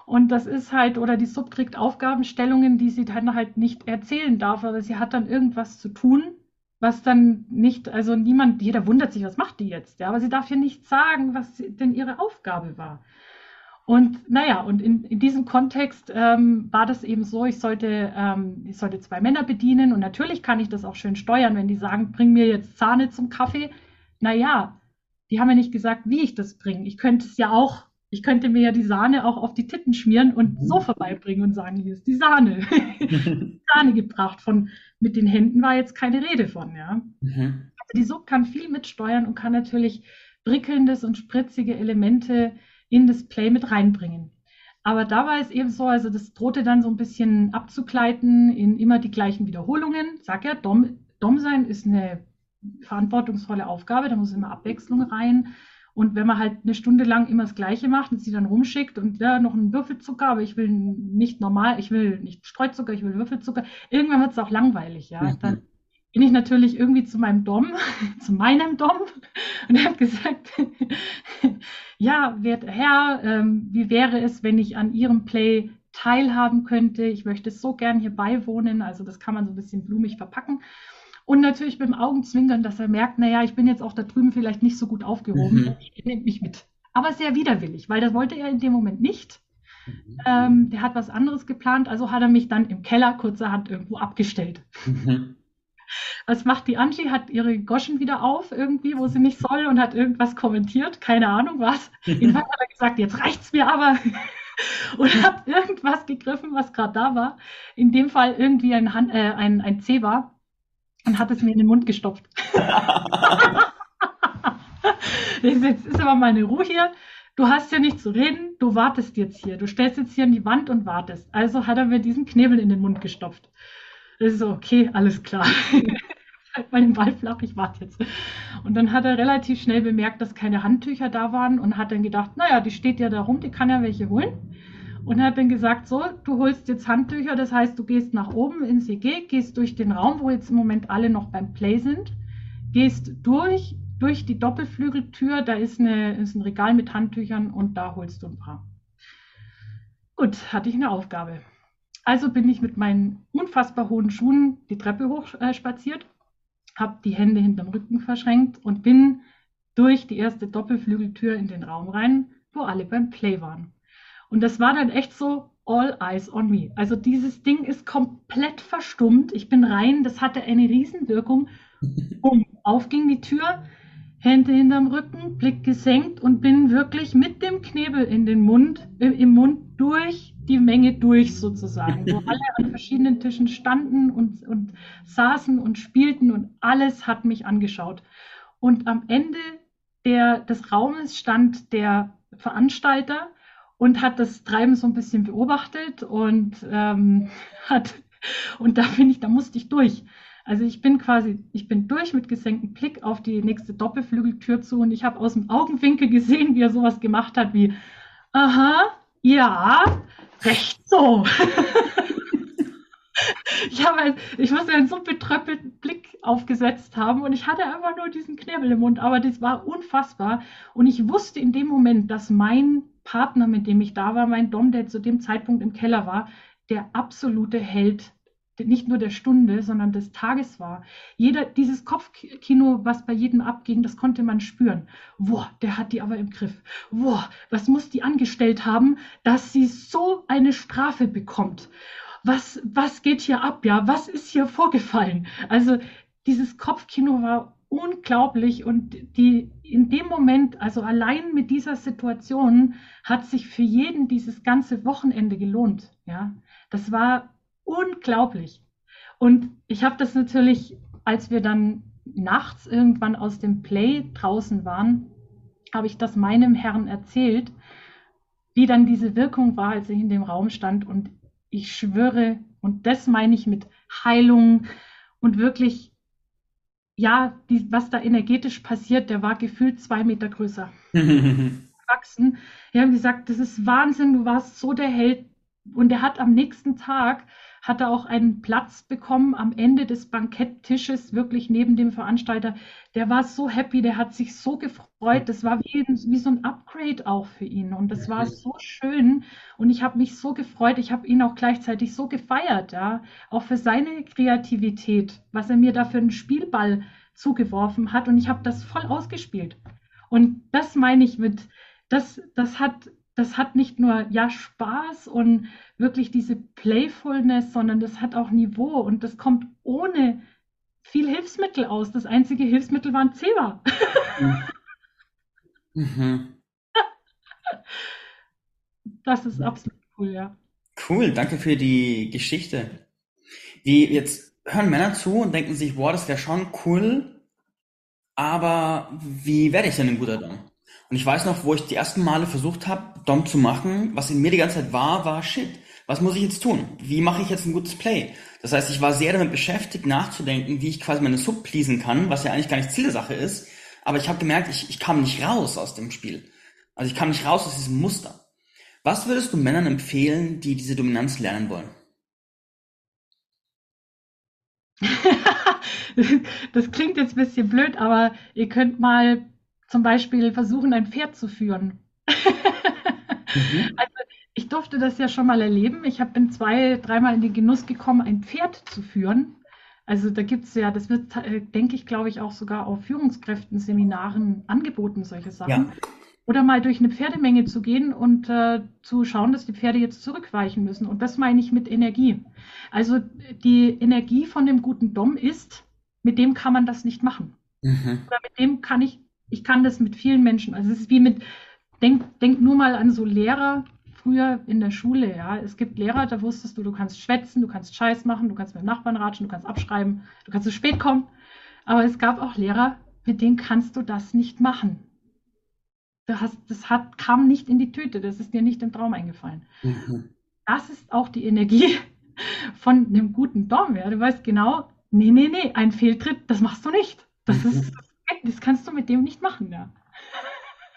und das ist halt, oder die Sub kriegt Aufgabenstellungen, die sie dann halt nicht erzählen darf, aber sie hat dann irgendwas zu tun, was dann nicht, also niemand, jeder wundert sich, was macht die jetzt, ja, aber sie darf ja nicht sagen, was denn ihre Aufgabe war. Und naja, und in, in diesem Kontext ähm, war das eben so, ich sollte, ähm, ich sollte zwei Männer bedienen und natürlich kann ich das auch schön steuern, wenn die sagen, bring mir jetzt Zahne zum Kaffee. Naja, die haben ja nicht gesagt, wie ich das bringe. Ich könnte es ja auch ich könnte mir ja die Sahne auch auf die Titten schmieren und mhm. so vorbeibringen und sagen, hier ist die Sahne. Sahne gebracht. Von mit den Händen war jetzt keine Rede von, ja. Mhm. Also die Sub kann viel mitsteuern und kann natürlich prickelndes und spritzige Elemente in das Play mit reinbringen. Aber da war es eben so, also das drohte dann so ein bisschen abzugleiten in immer die gleichen Wiederholungen. Sag ja, Dom, Dom sein ist eine verantwortungsvolle Aufgabe, da muss immer Abwechslung rein. Und wenn man halt eine Stunde lang immer das Gleiche macht und sie dann rumschickt und ja, noch einen Würfelzucker, aber ich will nicht normal, ich will nicht Streuzucker, ich will Würfelzucker, irgendwann wird es auch langweilig, ja. Mhm. Dann bin ich natürlich irgendwie zu meinem Dom, zu meinem Dom und er hat gesagt, ja, werter Herr, ähm, wie wäre es, wenn ich an Ihrem Play teilhaben könnte? Ich möchte so gern hier beiwohnen, also das kann man so ein bisschen blumig verpacken. Und natürlich beim Augenzwinkern, dass er merkt, naja, ich bin jetzt auch da drüben vielleicht nicht so gut aufgehoben. Mhm. Er nimmt mich mit. Aber sehr widerwillig, weil das wollte er in dem Moment nicht. Mhm. Ähm, der hat was anderes geplant, also hat er mich dann im Keller kurzerhand irgendwo abgestellt. Mhm. Was macht die Angie? Hat ihre Goschen wieder auf irgendwie, wo sie nicht soll und hat irgendwas kommentiert. Keine Ahnung was. Jedenfalls hat er gesagt, jetzt reicht's mir aber. und hat irgendwas gegriffen, was gerade da war. In dem Fall irgendwie ein, Hand, äh, ein, ein C war und hat es mir in den Mund gestopft. jetzt ist aber meine Ruhe hier. Du hast ja nicht zu reden, du wartest jetzt hier. Du stellst jetzt hier an die Wand und wartest. Also hat er mir diesen Knebel in den Mund gestopft. Das ist so, okay, alles klar. halt mal den Ball flach, ich warte jetzt. Und dann hat er relativ schnell bemerkt, dass keine Handtücher da waren und hat dann gedacht, naja, die steht ja da rum, die kann ja welche holen und hat dann gesagt, so, du holst jetzt Handtücher, das heißt, du gehst nach oben ins EG, gehst durch den Raum, wo jetzt im Moment alle noch beim Play sind, gehst durch, durch die Doppelflügeltür, da ist, eine, ist ein Regal mit Handtüchern und da holst du ein paar. Gut, hatte ich eine Aufgabe. Also bin ich mit meinen unfassbar hohen Schuhen die Treppe hoch äh, habe die Hände hinterm Rücken verschränkt und bin durch die erste Doppelflügeltür in den Raum rein, wo alle beim Play waren. Und das war dann echt so all eyes on me. Also dieses Ding ist komplett verstummt. Ich bin rein, das hatte eine Riesenwirkung. Bumm, auf ging die Tür, Hände hinterm Rücken, Blick gesenkt und bin wirklich mit dem Knebel in den Mund, äh, im Mund durch die Menge durch sozusagen, wo alle an verschiedenen Tischen standen und, und saßen und spielten und alles hat mich angeschaut. Und am Ende der, des Raumes stand der Veranstalter und hat das Treiben so ein bisschen beobachtet und ähm, hat und da bin ich, da musste ich durch. Also ich bin quasi, ich bin durch mit gesenktem Blick auf die nächste Doppelflügeltür zu und ich habe aus dem Augenwinkel gesehen, wie er sowas gemacht hat wie, aha, ja, recht so. ich habe, ich muss einen so betröppelten Blick aufgesetzt haben und ich hatte einfach nur diesen Knebel im Mund, aber das war unfassbar und ich wusste in dem Moment, dass mein Partner, mit dem ich da war, mein Dom, der zu dem Zeitpunkt im Keller war, der absolute Held nicht nur der Stunde, sondern des Tages war. Jeder, dieses Kopfkino, was bei jedem abging, das konnte man spüren. Boah, der hat die aber im Griff. Boah, was muss die angestellt haben, dass sie so eine Strafe bekommt? Was, was geht hier ab? Ja, was ist hier vorgefallen? Also, dieses Kopfkino war unglaublich und die in dem Moment, also allein mit dieser Situation, hat sich für jeden dieses ganze Wochenende gelohnt. Ja, das war unglaublich. Und ich habe das natürlich, als wir dann nachts irgendwann aus dem Play draußen waren, habe ich das meinem Herrn erzählt, wie dann diese Wirkung war, als ich in dem Raum stand. Und ich schwöre, und das meine ich mit Heilung und wirklich ja, die, was da energetisch passiert, der war gefühlt zwei Meter größer. Wachsen. Wir haben gesagt, das ist Wahnsinn, du warst so der Held. Und er hat am nächsten Tag hat er auch einen Platz bekommen am Ende des Banketttisches, wirklich neben dem Veranstalter. Der war so happy, der hat sich so gefreut. Das war wie, wie so ein Upgrade auch für ihn. Und das war so schön. Und ich habe mich so gefreut. Ich habe ihn auch gleichzeitig so gefeiert, ja. Auch für seine Kreativität, was er mir da für einen Spielball zugeworfen hat. Und ich habe das voll ausgespielt. Und das meine ich mit, das, das hat das hat nicht nur ja Spaß und wirklich diese Playfulness, sondern das hat auch Niveau und das kommt ohne viel Hilfsmittel aus. Das einzige Hilfsmittel war ein Zebra. mhm. Das ist absolut cool, ja. Cool, danke für die Geschichte. Die jetzt hören Männer zu und denken sich, boah, das wäre schon cool, aber wie werde ich denn ein guter Dom? Und ich weiß noch, wo ich die ersten Male versucht habe, Dom zu machen, was in mir die ganze Zeit war, war Shit. Was muss ich jetzt tun? Wie mache ich jetzt ein gutes Play? Das heißt, ich war sehr damit beschäftigt, nachzudenken, wie ich quasi meine Sub pleasen kann, was ja eigentlich gar nicht Ziel der Sache ist, aber ich habe gemerkt, ich, ich kam nicht raus aus dem Spiel. Also ich kam nicht raus aus diesem Muster. Was würdest du Männern empfehlen, die diese Dominanz lernen wollen? das klingt jetzt ein bisschen blöd, aber ihr könnt mal zum Beispiel versuchen, ein Pferd zu führen. mhm. Also ich durfte das ja schon mal erleben. Ich bin zwei, dreimal in den Genuss gekommen, ein Pferd zu führen. Also da gibt es ja, das wird, äh, denke ich, glaube ich, auch sogar auf Führungskräften-Seminaren angeboten, solche Sachen. Ja. Oder mal durch eine Pferdemenge zu gehen und äh, zu schauen, dass die Pferde jetzt zurückweichen müssen. Und das meine ich mit Energie. Also die Energie von dem guten Dom ist, mit dem kann man das nicht machen. Mhm. Oder mit dem kann ich, ich kann das mit vielen Menschen. Also es ist wie mit, denk, denk nur mal an so Lehrer, früher in der Schule, ja, es gibt Lehrer, da wusstest du, du kannst schwätzen, du kannst Scheiß machen, du kannst mit dem Nachbarn ratschen, du kannst abschreiben, du kannst zu spät kommen. Aber es gab auch Lehrer, mit denen kannst du das nicht machen. Du hast, das hat, kam nicht in die Tüte, das ist dir nicht im Traum eingefallen. Mhm. Das ist auch die Energie von einem guten Dom. Ja. Du weißt genau, nee, nee, nee, ein Fehltritt, das machst du nicht. Das, mhm. ist, das kannst du mit dem nicht machen. Ja.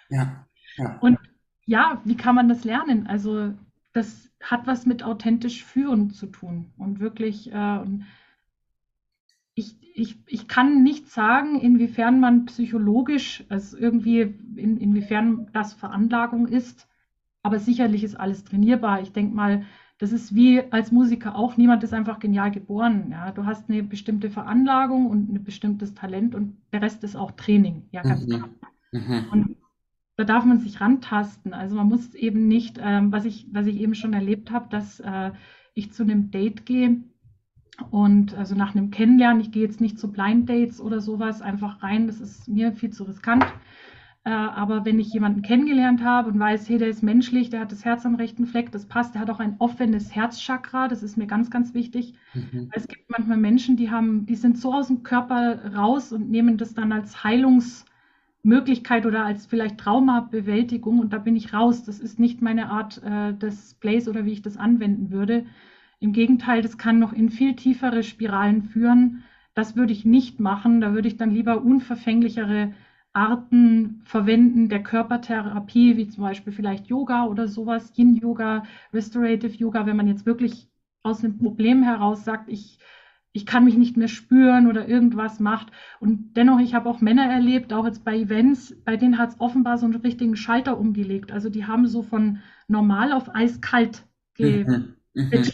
ja, ja. Und ja, wie kann man das lernen? Also das hat was mit authentisch führen zu tun und wirklich, äh, ich, ich, ich kann nicht sagen, inwiefern man psychologisch, also irgendwie, in, inwiefern das Veranlagung ist, aber sicherlich ist alles trainierbar. Ich denke mal, das ist wie als Musiker auch, niemand ist einfach genial geboren. Ja? Du hast eine bestimmte Veranlagung und ein bestimmtes Talent und der Rest ist auch Training, ja, ganz mhm. klar. Mhm. Und da darf man sich rantasten. Also man muss eben nicht, ähm, was, ich, was ich eben schon erlebt habe, dass äh, ich zu einem Date gehe und also nach einem Kennenlernen, ich gehe jetzt nicht zu Blind Dates oder sowas einfach rein, das ist mir viel zu riskant. Äh, aber wenn ich jemanden kennengelernt habe und weiß, hey, der ist menschlich, der hat das Herz am rechten Fleck, das passt, der hat auch ein offenes Herzchakra, das ist mir ganz, ganz wichtig. Mhm. Es gibt manchmal Menschen, die haben, die sind so aus dem Körper raus und nehmen das dann als Heilungs- Möglichkeit oder als vielleicht Traumabewältigung und da bin ich raus. Das ist nicht meine Art äh, des Plays oder wie ich das anwenden würde. Im Gegenteil, das kann noch in viel tiefere Spiralen führen. Das würde ich nicht machen. Da würde ich dann lieber unverfänglichere Arten verwenden der Körpertherapie, wie zum Beispiel vielleicht Yoga oder sowas, Yin-Yoga, Restorative Yoga, wenn man jetzt wirklich aus einem Problem heraus sagt, ich ich kann mich nicht mehr spüren oder irgendwas macht. Und dennoch, ich habe auch Männer erlebt, auch jetzt bei Events, bei denen hat es offenbar so einen richtigen Schalter umgelegt. Also die haben so von normal auf eiskalt geswitcht. Mhm. mhm.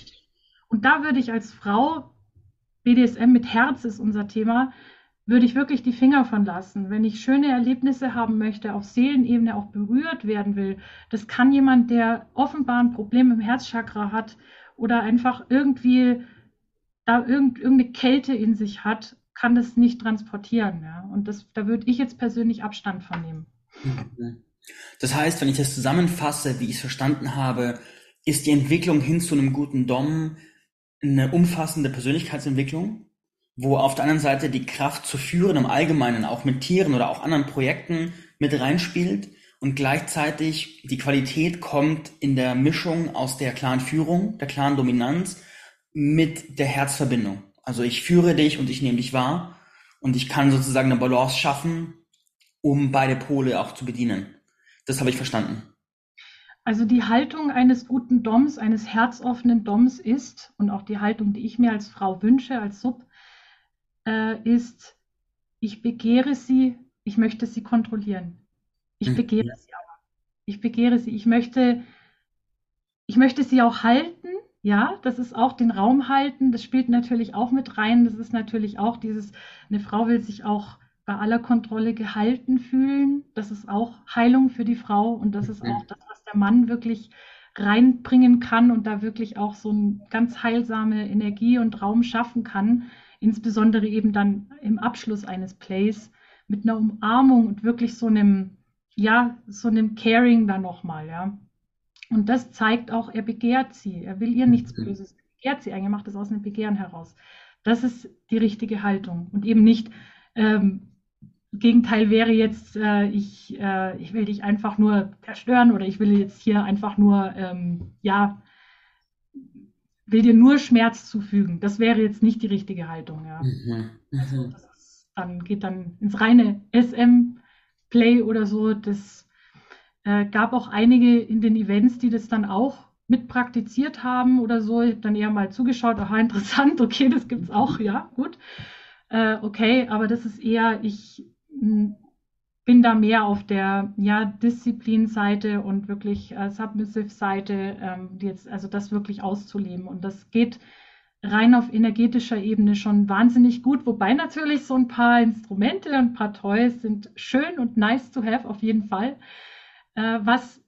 Und da würde ich als Frau, BDSM mit Herz ist unser Thema, würde ich wirklich die Finger von lassen. Wenn ich schöne Erlebnisse haben möchte, auf Seelenebene auch berührt werden will, das kann jemand, der offenbar ein Problem im Herzchakra hat oder einfach irgendwie da irgend, irgendeine Kälte in sich hat, kann das nicht transportieren. Ja? Und das, da würde ich jetzt persönlich Abstand von nehmen. Das heißt, wenn ich das zusammenfasse, wie ich es verstanden habe, ist die Entwicklung hin zu einem guten Dom eine umfassende Persönlichkeitsentwicklung, wo auf der anderen Seite die Kraft zu führen im Allgemeinen, auch mit Tieren oder auch anderen Projekten mit reinspielt und gleichzeitig die Qualität kommt in der Mischung aus der klaren Führung, der klaren Dominanz mit der Herzverbindung. Also ich führe dich und ich nehme dich wahr und ich kann sozusagen eine Balance schaffen, um beide Pole auch zu bedienen. Das habe ich verstanden. Also die Haltung eines guten Doms, eines herzoffenen Doms ist, und auch die Haltung, die ich mir als Frau wünsche, als Sub, äh, ist, ich begehre sie, ich möchte sie kontrollieren. Ich mhm. begehre sie aber. Ich begehre sie. Ich möchte, ich möchte sie auch halten, ja, das ist auch den Raum halten, das spielt natürlich auch mit rein. Das ist natürlich auch dieses, eine Frau will sich auch bei aller Kontrolle gehalten fühlen. Das ist auch Heilung für die Frau und das ist auch das, was der Mann wirklich reinbringen kann und da wirklich auch so eine ganz heilsame Energie und Raum schaffen kann, insbesondere eben dann im Abschluss eines Plays mit einer Umarmung und wirklich so einem, ja, so einem Caring dann nochmal, ja. Und das zeigt auch, er begehrt sie. Er will ihr nichts mhm. Böses. Er begehrt sie eigentlich, macht es aus einem Begehren heraus. Das ist die richtige Haltung und eben nicht, ähm, Gegenteil wäre jetzt, äh, ich, äh, ich will dich einfach nur zerstören oder ich will jetzt hier einfach nur, ähm, ja, will dir nur Schmerz zufügen. Das wäre jetzt nicht die richtige Haltung. Ja. Mhm. Also mhm. das ist, dann geht dann ins reine SM Play oder so. Das äh, gab auch einige in den Events, die das dann auch mit praktiziert haben oder so. Ich habe dann eher mal zugeschaut, aha, interessant, okay, das gibt es auch, ja, gut. Äh, okay, aber das ist eher, ich hm, bin da mehr auf der ja, Disziplin-Seite und wirklich äh, Submissive-Seite, ähm, jetzt, also das wirklich auszuleben. Und das geht rein auf energetischer Ebene schon wahnsinnig gut, wobei natürlich so ein paar Instrumente und ein paar Toys sind schön und nice to have auf jeden Fall. Äh, was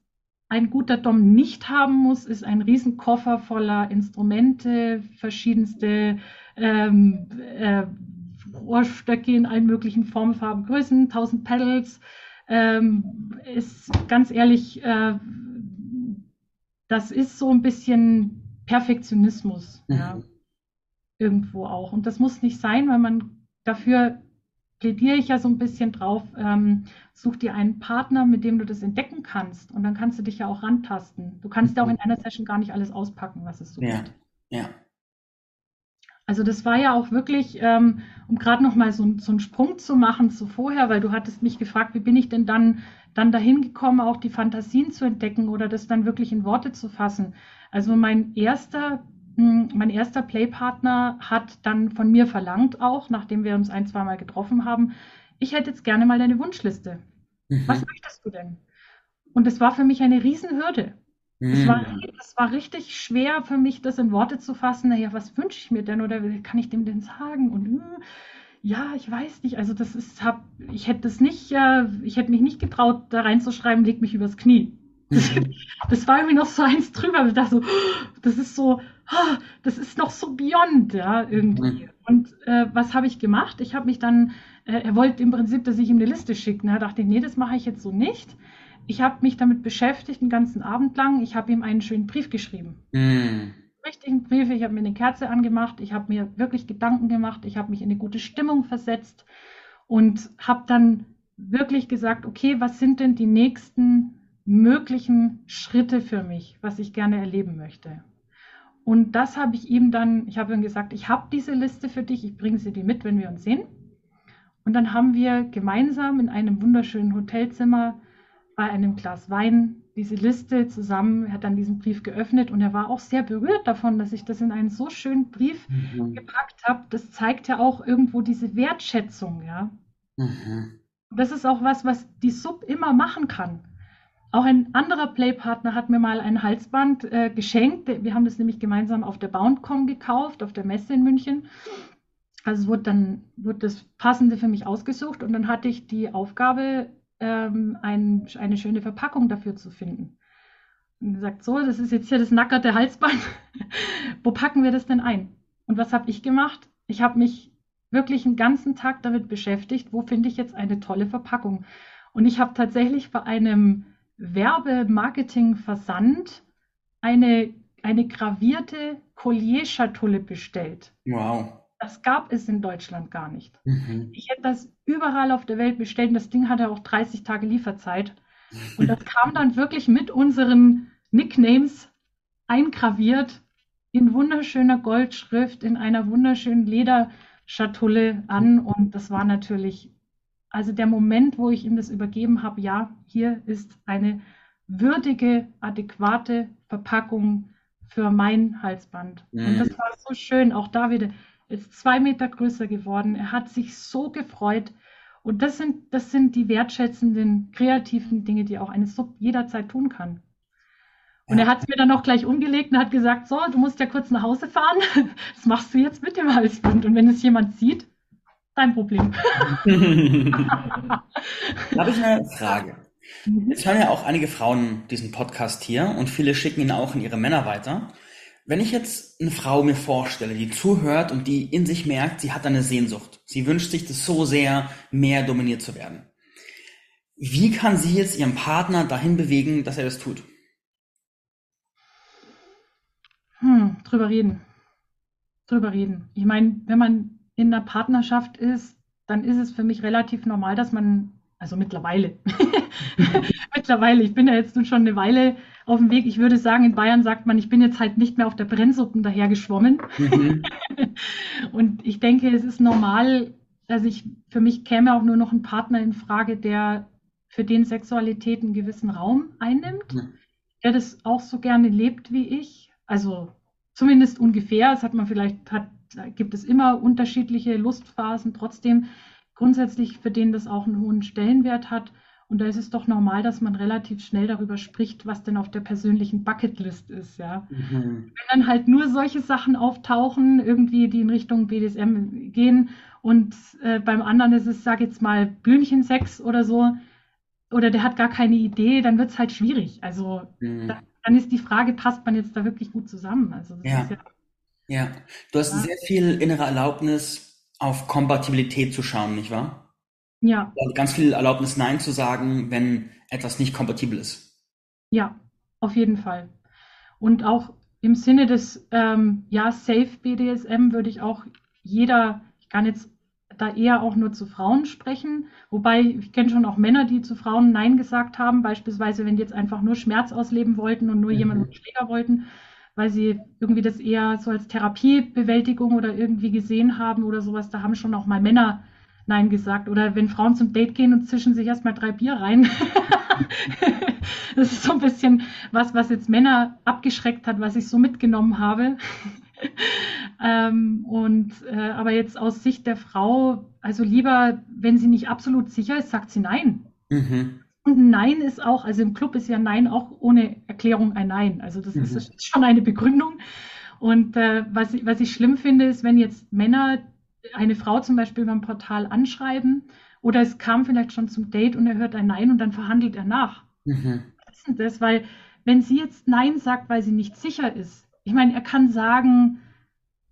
ein guter Dom nicht haben muss, ist ein Riesenkoffer voller Instrumente, verschiedenste ähm, äh, Rohrstöcke in allen möglichen Formen, Farben, Größen, 1000 Pedals. Ähm, ist ganz ehrlich, äh, das ist so ein bisschen Perfektionismus. Mhm. Ja irgendwo auch. Und das muss nicht sein, weil man dafür plädiere ich ja so ein bisschen drauf, ähm, such dir einen Partner, mit dem du das entdecken kannst. Und dann kannst du dich ja auch rantasten. Du kannst ja auch in einer Session gar nicht alles auspacken, was es so ja. gibt. Ja. Also das war ja auch wirklich, ähm, um gerade noch mal so, so einen Sprung zu machen zu vorher, weil du hattest mich gefragt, wie bin ich denn dann, dann dahin gekommen, auch die Fantasien zu entdecken oder das dann wirklich in Worte zu fassen. Also mein erster hm, mein erster Playpartner hat dann von mir verlangt, auch nachdem wir uns ein, zweimal getroffen haben, ich hätte jetzt gerne mal deine Wunschliste. Mhm. Was möchtest du denn? Und es war für mich eine Riesenhürde. Es mhm. war, das war richtig schwer für mich, das in Worte zu fassen. Naja, was wünsche ich mir denn oder kann ich dem denn sagen? Und hm, ja, ich weiß nicht. Also das ist, hab, ich hätte das nicht, äh, ich hätte mich nicht getraut, da reinzuschreiben, leg mich übers Knie. Das, mhm. das war irgendwie noch so eins drüber. Ich dachte so, das ist so, oh, das ist noch so beyond, ja, irgendwie. Mhm. Und äh, was habe ich gemacht? Ich habe mich dann, äh, er wollte im Prinzip, dass ich ihm eine Liste schicke. Da dachte ich, nee, das mache ich jetzt so nicht. Ich habe mich damit beschäftigt, den ganzen Abend lang. Ich habe ihm einen schönen Brief geschrieben. Mhm. Richtigen Brief. Ich habe mir eine Kerze angemacht. Ich habe mir wirklich Gedanken gemacht. Ich habe mich in eine gute Stimmung versetzt und habe dann wirklich gesagt, okay, was sind denn die nächsten möglichen Schritte für mich, was ich gerne erleben möchte? Und das habe ich ihm dann, ich habe ihm gesagt, ich habe diese Liste für dich, ich bringe sie dir mit, wenn wir uns sehen. Und dann haben wir gemeinsam in einem wunderschönen Hotelzimmer bei einem Glas Wein diese Liste zusammen, er hat dann diesen Brief geöffnet und er war auch sehr berührt davon, dass ich das in einen so schönen Brief mhm. gepackt habe. Das zeigt ja auch irgendwo diese Wertschätzung, ja. Mhm. Das ist auch was, was die Sub immer machen kann. Auch ein anderer Playpartner hat mir mal ein Halsband äh, geschenkt. Wir haben das nämlich gemeinsam auf der Boundcom gekauft, auf der Messe in München. Also wurde dann wurde das Passende für mich ausgesucht und dann hatte ich die Aufgabe, ähm, ein, eine schöne Verpackung dafür zu finden. Und gesagt, so, das ist jetzt hier das nackerte Halsband. Wo packen wir das denn ein? Und was habe ich gemacht? Ich habe mich wirklich einen ganzen Tag damit beschäftigt, wo finde ich jetzt eine tolle Verpackung. Und ich habe tatsächlich bei einem Werbemarketing-Versand eine, eine gravierte Collier-Schatulle bestellt. Wow. Das gab es in Deutschland gar nicht. Mhm. Ich hätte das überall auf der Welt bestellt und das Ding hatte auch 30 Tage Lieferzeit. Und das kam dann wirklich mit unseren Nicknames eingraviert in wunderschöner Goldschrift, in einer wunderschönen Lederschatulle an. Und das war natürlich also der Moment, wo ich ihm das übergeben habe, ja, hier ist eine würdige, adäquate Verpackung für mein Halsband. Mhm. Und das war so schön. Auch da wieder ist zwei Meter größer geworden. Er hat sich so gefreut. Und das sind, das sind die wertschätzenden, kreativen Dinge, die auch eine Sub jederzeit tun kann. Und er hat es mir dann auch gleich umgelegt und hat gesagt, so, du musst ja kurz nach Hause fahren. Das machst du jetzt mit dem Halsband. Und wenn es jemand sieht, dein Problem. habe ich eine Frage. Jetzt hören ja auch einige Frauen diesen Podcast hier und viele schicken ihn auch in ihre Männer weiter. Wenn ich jetzt eine Frau mir vorstelle, die zuhört und die in sich merkt, sie hat eine Sehnsucht, sie wünscht sich das so sehr, mehr dominiert zu werden. Wie kann sie jetzt ihren Partner dahin bewegen, dass er das tut? Hm, drüber reden. Drüber reden. Ich meine, wenn man in einer Partnerschaft ist, dann ist es für mich relativ normal, dass man, also mittlerweile, mittlerweile, ich bin ja jetzt nun schon eine Weile auf dem Weg. Ich würde sagen, in Bayern sagt man, ich bin jetzt halt nicht mehr auf der Brennsuppen daher geschwommen. Mhm. Und ich denke, es ist normal, dass ich, für mich käme auch nur noch ein Partner in Frage, der für den Sexualität einen gewissen Raum einnimmt, mhm. der das auch so gerne lebt wie ich. Also zumindest ungefähr. Das hat man vielleicht, hat, gibt es immer unterschiedliche Lustphasen. Trotzdem grundsätzlich für den das auch einen hohen Stellenwert hat. Und da ist es doch normal, dass man relativ schnell darüber spricht, was denn auf der persönlichen Bucketlist ist, ja. Mhm. Wenn dann halt nur solche Sachen auftauchen, irgendwie, die in Richtung BDSM gehen und äh, beim anderen ist es, sag jetzt mal, Blümchensex oder so, oder der hat gar keine Idee, dann wird es halt schwierig. Also mhm. da, dann ist die Frage, passt man jetzt da wirklich gut zusammen? Also ja. ja. ja. du hast ja. sehr viel innere Erlaubnis, auf Kompatibilität zu schauen, nicht wahr? Ja. Ganz viel Erlaubnis, Nein zu sagen, wenn etwas nicht kompatibel ist. Ja, auf jeden Fall. Und auch im Sinne des ähm, ja, Safe BDSM würde ich auch jeder, ich kann jetzt da eher auch nur zu Frauen sprechen, wobei ich kenne schon auch Männer, die zu Frauen Nein gesagt haben, beispielsweise wenn die jetzt einfach nur Schmerz ausleben wollten und nur mhm. jemanden Schläger wollten, weil sie irgendwie das eher so als Therapiebewältigung oder irgendwie gesehen haben oder sowas, da haben schon auch mal Männer Nein gesagt. Oder wenn Frauen zum Date gehen und zischen sich erstmal drei Bier rein. das ist so ein bisschen was, was jetzt Männer abgeschreckt hat, was ich so mitgenommen habe. ähm, und äh, aber jetzt aus Sicht der Frau, also lieber, wenn sie nicht absolut sicher ist, sagt sie Nein. Mhm. Und Nein ist auch, also im Club ist ja Nein auch ohne Erklärung ein Nein. Also das mhm. ist schon eine Begründung. Und äh, was, was ich schlimm finde, ist, wenn jetzt Männer eine Frau zum Beispiel beim Portal anschreiben oder es kam vielleicht schon zum Date und er hört ein Nein und dann verhandelt er nach. Mhm. Was ist denn das? Weil wenn sie jetzt Nein sagt, weil sie nicht sicher ist, ich meine, er kann sagen,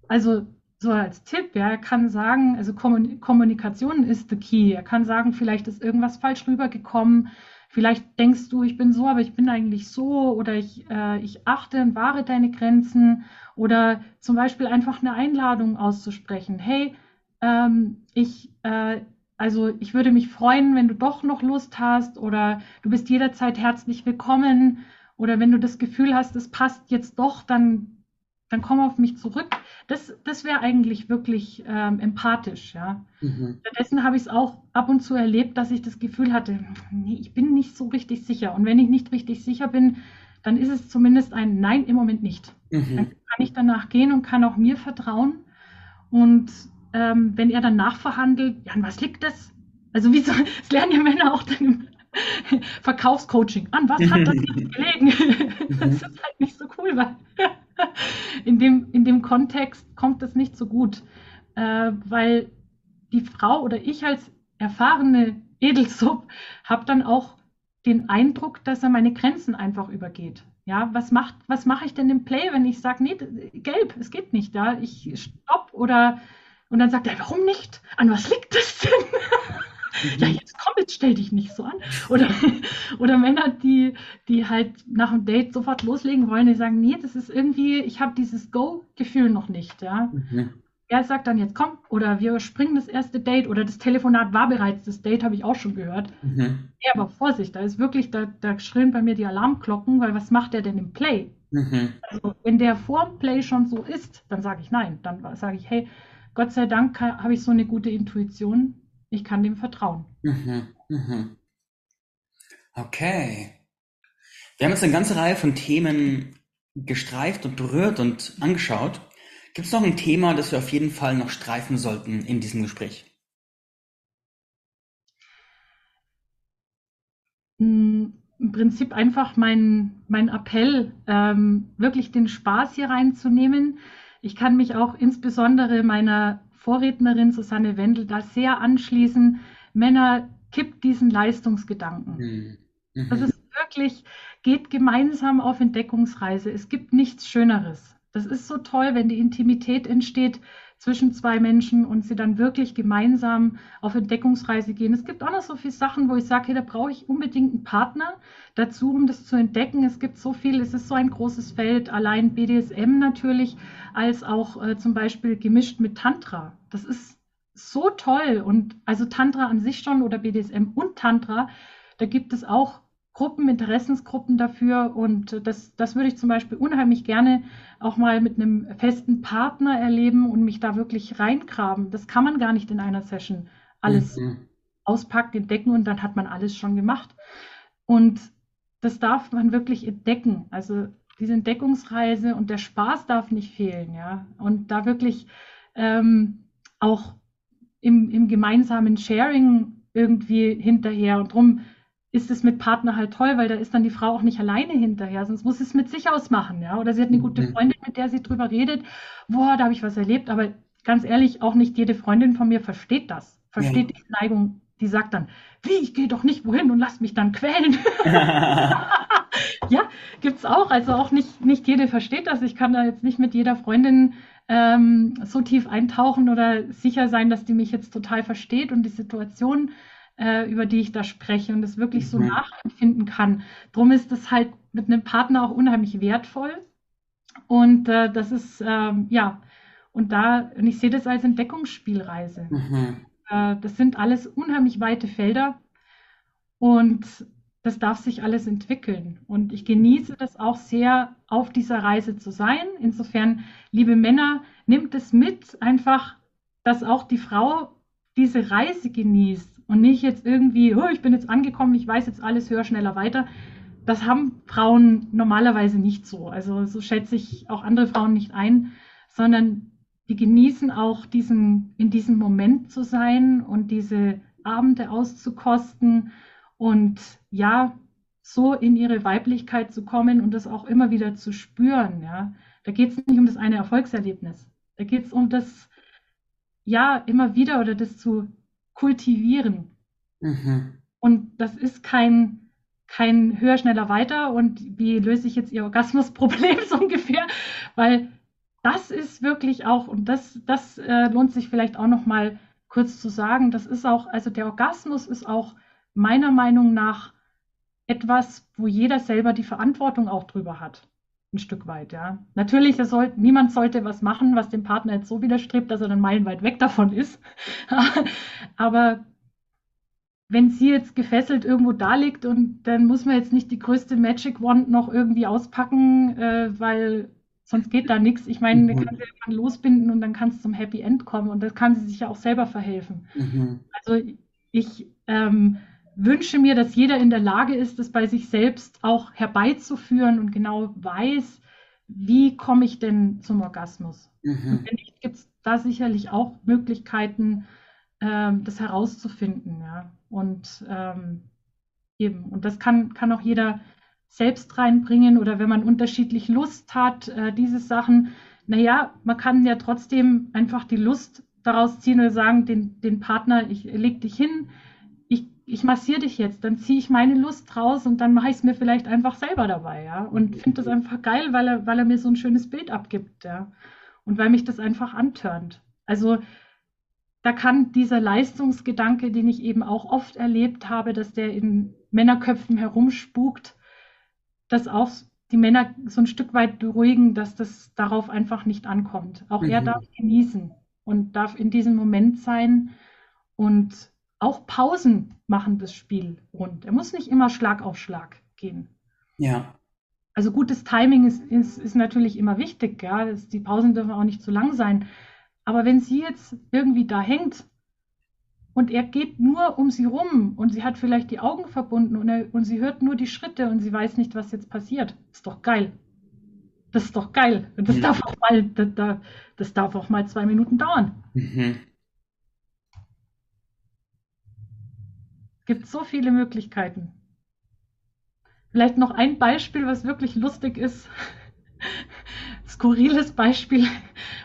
also so als Tipp, ja, er kann sagen, also Kommunikation ist the key. Er kann sagen, vielleicht ist irgendwas falsch rübergekommen. Vielleicht denkst du, ich bin so, aber ich bin eigentlich so oder ich, äh, ich achte und wahre deine Grenzen oder zum Beispiel einfach eine Einladung auszusprechen. Hey, ähm, ich, äh, also ich würde mich freuen, wenn du doch noch Lust hast oder du bist jederzeit herzlich willkommen oder wenn du das Gefühl hast, es passt jetzt doch, dann, dann komm auf mich zurück. Das, das wäre eigentlich wirklich ähm, empathisch, ja. Mhm. Stattdessen habe ich es auch ab und zu erlebt, dass ich das Gefühl hatte, nee, ich bin nicht so richtig sicher. Und wenn ich nicht richtig sicher bin, dann ist es zumindest ein Nein im Moment nicht. Mhm. Dann kann ich danach gehen und kann auch mir vertrauen. Und ähm, wenn er dann nachverhandelt, ja, an was liegt das? Also wie so, das lernen ja Männer auch dann im Verkaufscoaching. An was hat das gelegen? das ist halt nicht so cool, weil in, dem, in dem Kontext kommt das nicht so gut, äh, weil die Frau oder ich als erfahrene Edelsub habe dann auch den Eindruck, dass er meine Grenzen einfach übergeht. Ja, was macht, was mache ich denn im Play, wenn ich sage, nee, gelb, es geht nicht, ja, ich stopp oder und dann sagt er, warum nicht? An was liegt das denn? Mhm. ja, jetzt komm, jetzt stell dich nicht so an. Oder, oder Männer, die, die halt nach dem Date sofort loslegen wollen, die sagen, nee, das ist irgendwie, ich habe dieses Go-Gefühl noch nicht, ja. Mhm. Er sagt dann jetzt komm, oder wir springen das erste Date oder das Telefonat war bereits, das Date habe ich auch schon gehört. Mhm. Ja, aber Vorsicht, da ist wirklich, da, da schrillen bei mir die Alarmglocken, weil was macht der denn im Play? Mhm. Also, wenn der vor dem Play schon so ist, dann sage ich nein. Dann sage ich, hey, Gott sei Dank habe ich so eine gute Intuition. Ich kann dem vertrauen. Mhm, mhm. Okay. Wir haben jetzt eine ganze Reihe von Themen gestreift und berührt und angeschaut. Gibt es noch ein Thema, das wir auf jeden Fall noch streifen sollten in diesem Gespräch? Hm, Im Prinzip einfach mein, mein Appell, ähm, wirklich den Spaß hier reinzunehmen, ich kann mich auch insbesondere meiner Vorrednerin Susanne Wendel da sehr anschließen. Männer, kippt diesen Leistungsgedanken. Mhm. Mhm. Das ist wirklich, geht gemeinsam auf Entdeckungsreise. Es gibt nichts Schöneres. Das ist so toll, wenn die Intimität entsteht zwischen zwei Menschen und sie dann wirklich gemeinsam auf Entdeckungsreise gehen. Es gibt auch noch so viele Sachen, wo ich sage, hey, da brauche ich unbedingt einen Partner dazu, um das zu entdecken. Es gibt so viel, es ist so ein großes Feld, allein BDSM natürlich, als auch äh, zum Beispiel gemischt mit Tantra. Das ist so toll und also Tantra an sich schon oder BDSM und Tantra, da gibt es auch Gruppen, Interessensgruppen dafür. Und das, das würde ich zum Beispiel unheimlich gerne auch mal mit einem festen Partner erleben und mich da wirklich reingraben. Das kann man gar nicht in einer Session alles mhm. auspacken, entdecken und dann hat man alles schon gemacht. Und das darf man wirklich entdecken. Also diese Entdeckungsreise und der Spaß darf nicht fehlen, ja. Und da wirklich ähm, auch im, im gemeinsamen Sharing irgendwie hinterher. Und darum ist es mit Partner halt toll, weil da ist dann die Frau auch nicht alleine hinterher, sonst muss sie es mit sich ausmachen, ja. Oder sie hat eine gute mhm. Freundin, mit der sie drüber redet, boah, da habe ich was erlebt, aber ganz ehrlich, auch nicht jede Freundin von mir versteht das, versteht ja. die Neigung, die sagt dann, wie, ich gehe doch nicht wohin und lass mich dann quälen. ja, gibt's auch. Also auch nicht, nicht jede versteht das. Ich kann da jetzt nicht mit jeder Freundin ähm, so tief eintauchen oder sicher sein, dass die mich jetzt total versteht und die Situation, äh, über die ich da spreche und das wirklich so mhm. nachempfinden kann. Drum ist das halt mit einem Partner auch unheimlich wertvoll. Und äh, das ist, ähm, ja, und da, und ich sehe das als Entdeckungsspielreise. Mhm. Äh, das sind alles unheimlich weite Felder und das darf sich alles entwickeln. Und ich genieße das auch sehr, auf dieser Reise zu sein. Insofern, liebe Männer, nimmt es mit, einfach, dass auch die Frau diese Reise genießt und nicht jetzt irgendwie, oh, ich bin jetzt angekommen, ich weiß jetzt alles, höher, schneller, weiter. Das haben Frauen normalerweise nicht so. Also so schätze ich auch andere Frauen nicht ein, sondern die genießen auch diesen, in diesem Moment zu sein und diese Abende auszukosten und ja, so in ihre Weiblichkeit zu kommen und das auch immer wieder zu spüren. Ja. Da geht es nicht um das eine Erfolgserlebnis. Da geht es um das, ja, immer wieder oder das zu kultivieren. Mhm. Und das ist kein, kein höher, schneller, weiter und wie löse ich jetzt ihr Orgasmusproblem so ungefähr, weil das ist wirklich auch, und das, das äh, lohnt sich vielleicht auch noch mal kurz zu sagen, das ist auch, also der Orgasmus ist auch meiner Meinung nach etwas, wo jeder selber die Verantwortung auch drüber hat. Ein Stück weit, ja. Natürlich, soll, niemand sollte was machen, was dem Partner jetzt so widerstrebt, dass er dann meilenweit weg davon ist. Aber wenn sie jetzt gefesselt irgendwo da liegt und dann muss man jetzt nicht die größte Magic Wand noch irgendwie auspacken, äh, weil sonst geht da nichts. Ich meine, mhm. kann sie irgendwann losbinden und dann kann es zum Happy End kommen und das kann sie sich ja auch selber verhelfen. Mhm. Also ich ähm, wünsche mir, dass jeder in der Lage ist, das bei sich selbst auch herbeizuführen und genau weiß, wie komme ich denn zum Orgasmus. Mhm. Und wenn nicht, gibt es da sicherlich auch Möglichkeiten, ähm, das herauszufinden. Ja. Und ähm, eben, und das kann, kann auch jeder selbst reinbringen oder wenn man unterschiedlich Lust hat, äh, diese Sachen, naja, man kann ja trotzdem einfach die Lust daraus ziehen oder sagen, den, den Partner, ich leg dich hin, ich, massiere dich jetzt, dann ziehe ich meine Lust raus und dann mache ich es mir vielleicht einfach selber dabei, ja. Und finde das einfach geil, weil er, weil er mir so ein schönes Bild abgibt, ja. Und weil mich das einfach antörnt. Also da kann dieser Leistungsgedanke, den ich eben auch oft erlebt habe, dass der in Männerköpfen herumspukt, das auch die Männer so ein Stück weit beruhigen, dass das darauf einfach nicht ankommt. Auch mhm. er darf genießen und darf in diesem Moment sein und auch Pausen machen das Spiel rund. Er muss nicht immer Schlag auf Schlag gehen. Ja. Also gutes Timing ist, ist, ist natürlich immer wichtig. Ja? Das, die Pausen dürfen auch nicht zu lang sein. Aber wenn sie jetzt irgendwie da hängt und er geht nur um sie rum und sie hat vielleicht die Augen verbunden und, er, und sie hört nur die Schritte und sie weiß nicht, was jetzt passiert. Ist doch geil. Das ist doch geil. Und das, mhm. darf, auch mal, das, das, darf auch mal zwei Minuten dauern. Mhm. Gibt so viele Möglichkeiten. Vielleicht noch ein Beispiel, was wirklich lustig ist. Skurriles Beispiel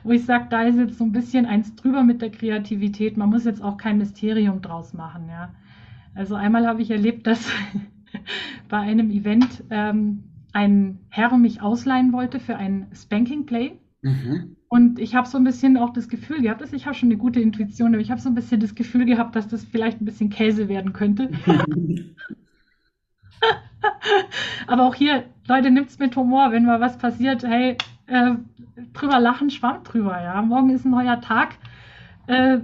wo ich sage, da ist jetzt so ein bisschen eins drüber mit der Kreativität. Man muss jetzt auch kein Mysterium draus machen. Ja. Also einmal habe ich erlebt, dass bei einem Event ähm, ein Herr mich ausleihen wollte für ein Spanking Play. Mhm. Und ich habe so ein bisschen auch das Gefühl gehabt, dass ich habe schon eine gute Intuition, aber ich habe so ein bisschen das Gefühl gehabt, dass das vielleicht ein bisschen Käse werden könnte. aber auch hier, Leute, nimmt es mit Humor, wenn mal was passiert, hey, äh, drüber lachen, schwamm drüber, ja. Morgen ist ein neuer Tag. Äh,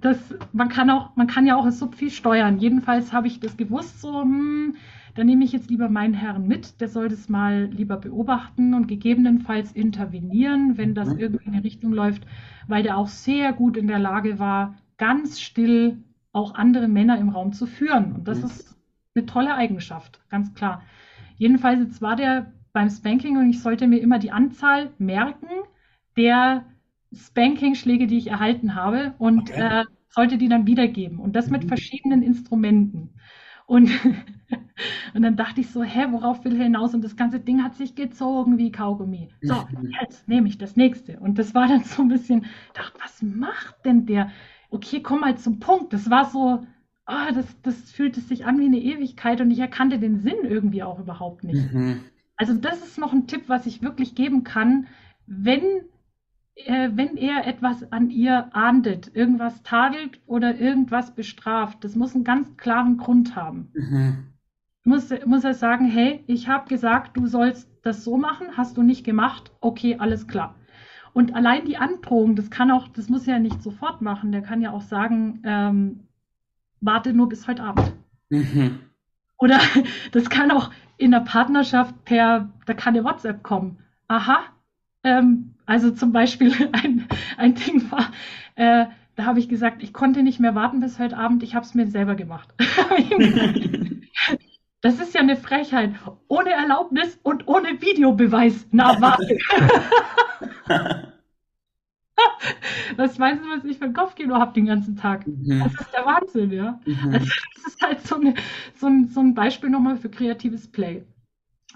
das, man kann auch, man kann ja auch so viel steuern. Jedenfalls habe ich das gewusst, so, hm, da nehme ich jetzt lieber meinen Herrn mit, der soll das mal lieber beobachten und gegebenenfalls intervenieren, wenn das irgendwie in eine Richtung läuft, weil der auch sehr gut in der Lage war, ganz still auch andere Männer im Raum zu führen. Und das Mhm. ist eine tolle Eigenschaft, ganz klar. Jedenfalls, jetzt war der beim Spanking und ich sollte mir immer die Anzahl merken der Spanking-Schläge, die ich erhalten habe und Okay. äh, sollte die dann wiedergeben. Und das mit Mhm. verschiedenen Instrumenten. Und, und dann dachte ich so, hä, worauf will er hinaus? Und das ganze Ding hat sich gezogen wie Kaugummi. So, Mhm. jetzt nehme ich das nächste. Und das war dann so ein bisschen, dachte, was macht denn der? Okay, komm mal zum Punkt. Das war so, ah, das, das fühlte sich an wie eine Ewigkeit und ich erkannte den Sinn irgendwie auch überhaupt nicht. Mhm. Also das ist noch ein Tipp, was ich wirklich geben kann, wenn, äh, wenn er etwas an ihr ahndet, irgendwas tadelt oder irgendwas bestraft, das muss einen ganz klaren Grund haben. Mhm. Muss, muss er sagen, hey, ich habe gesagt, du sollst das so machen, hast du nicht gemacht, okay, alles klar. Und allein die Androhung, das kann auch, das muss er ja nicht sofort machen, der kann ja auch sagen, ähm, warte nur bis heute Abend. Mhm. Oder das kann auch in der Partnerschaft per, da kann eine WhatsApp kommen. Aha, ähm, also zum Beispiel ein, ein Ding war, äh, da habe ich gesagt, ich konnte nicht mehr warten bis heute Abend, ich habe es mir selber gemacht. Das ist ja eine Frechheit. Ohne Erlaubnis und ohne Videobeweis. Na, warte. Was meinst du, was ich für ein Kopfkino habe den ganzen Tag? Mhm. Das ist der Wahnsinn, ja. Mhm. Also das ist halt so, eine, so, ein, so ein Beispiel nochmal für kreatives Play.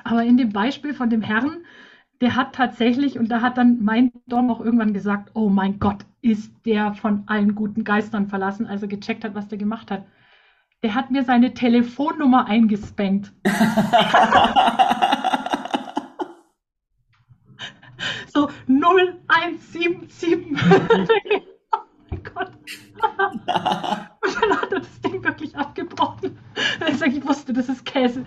Aber in dem Beispiel von dem Herrn, der hat tatsächlich, und da hat dann mein Dom auch irgendwann gesagt, oh mein Gott, ist der von allen guten Geistern verlassen, als er gecheckt hat, was der gemacht hat. Der hat mir seine Telefonnummer eingespankt. So 0177. oh mein Gott. Und dann hat er das Ding wirklich abgebrochen. Ich, sag, ich wusste, das ist Käse.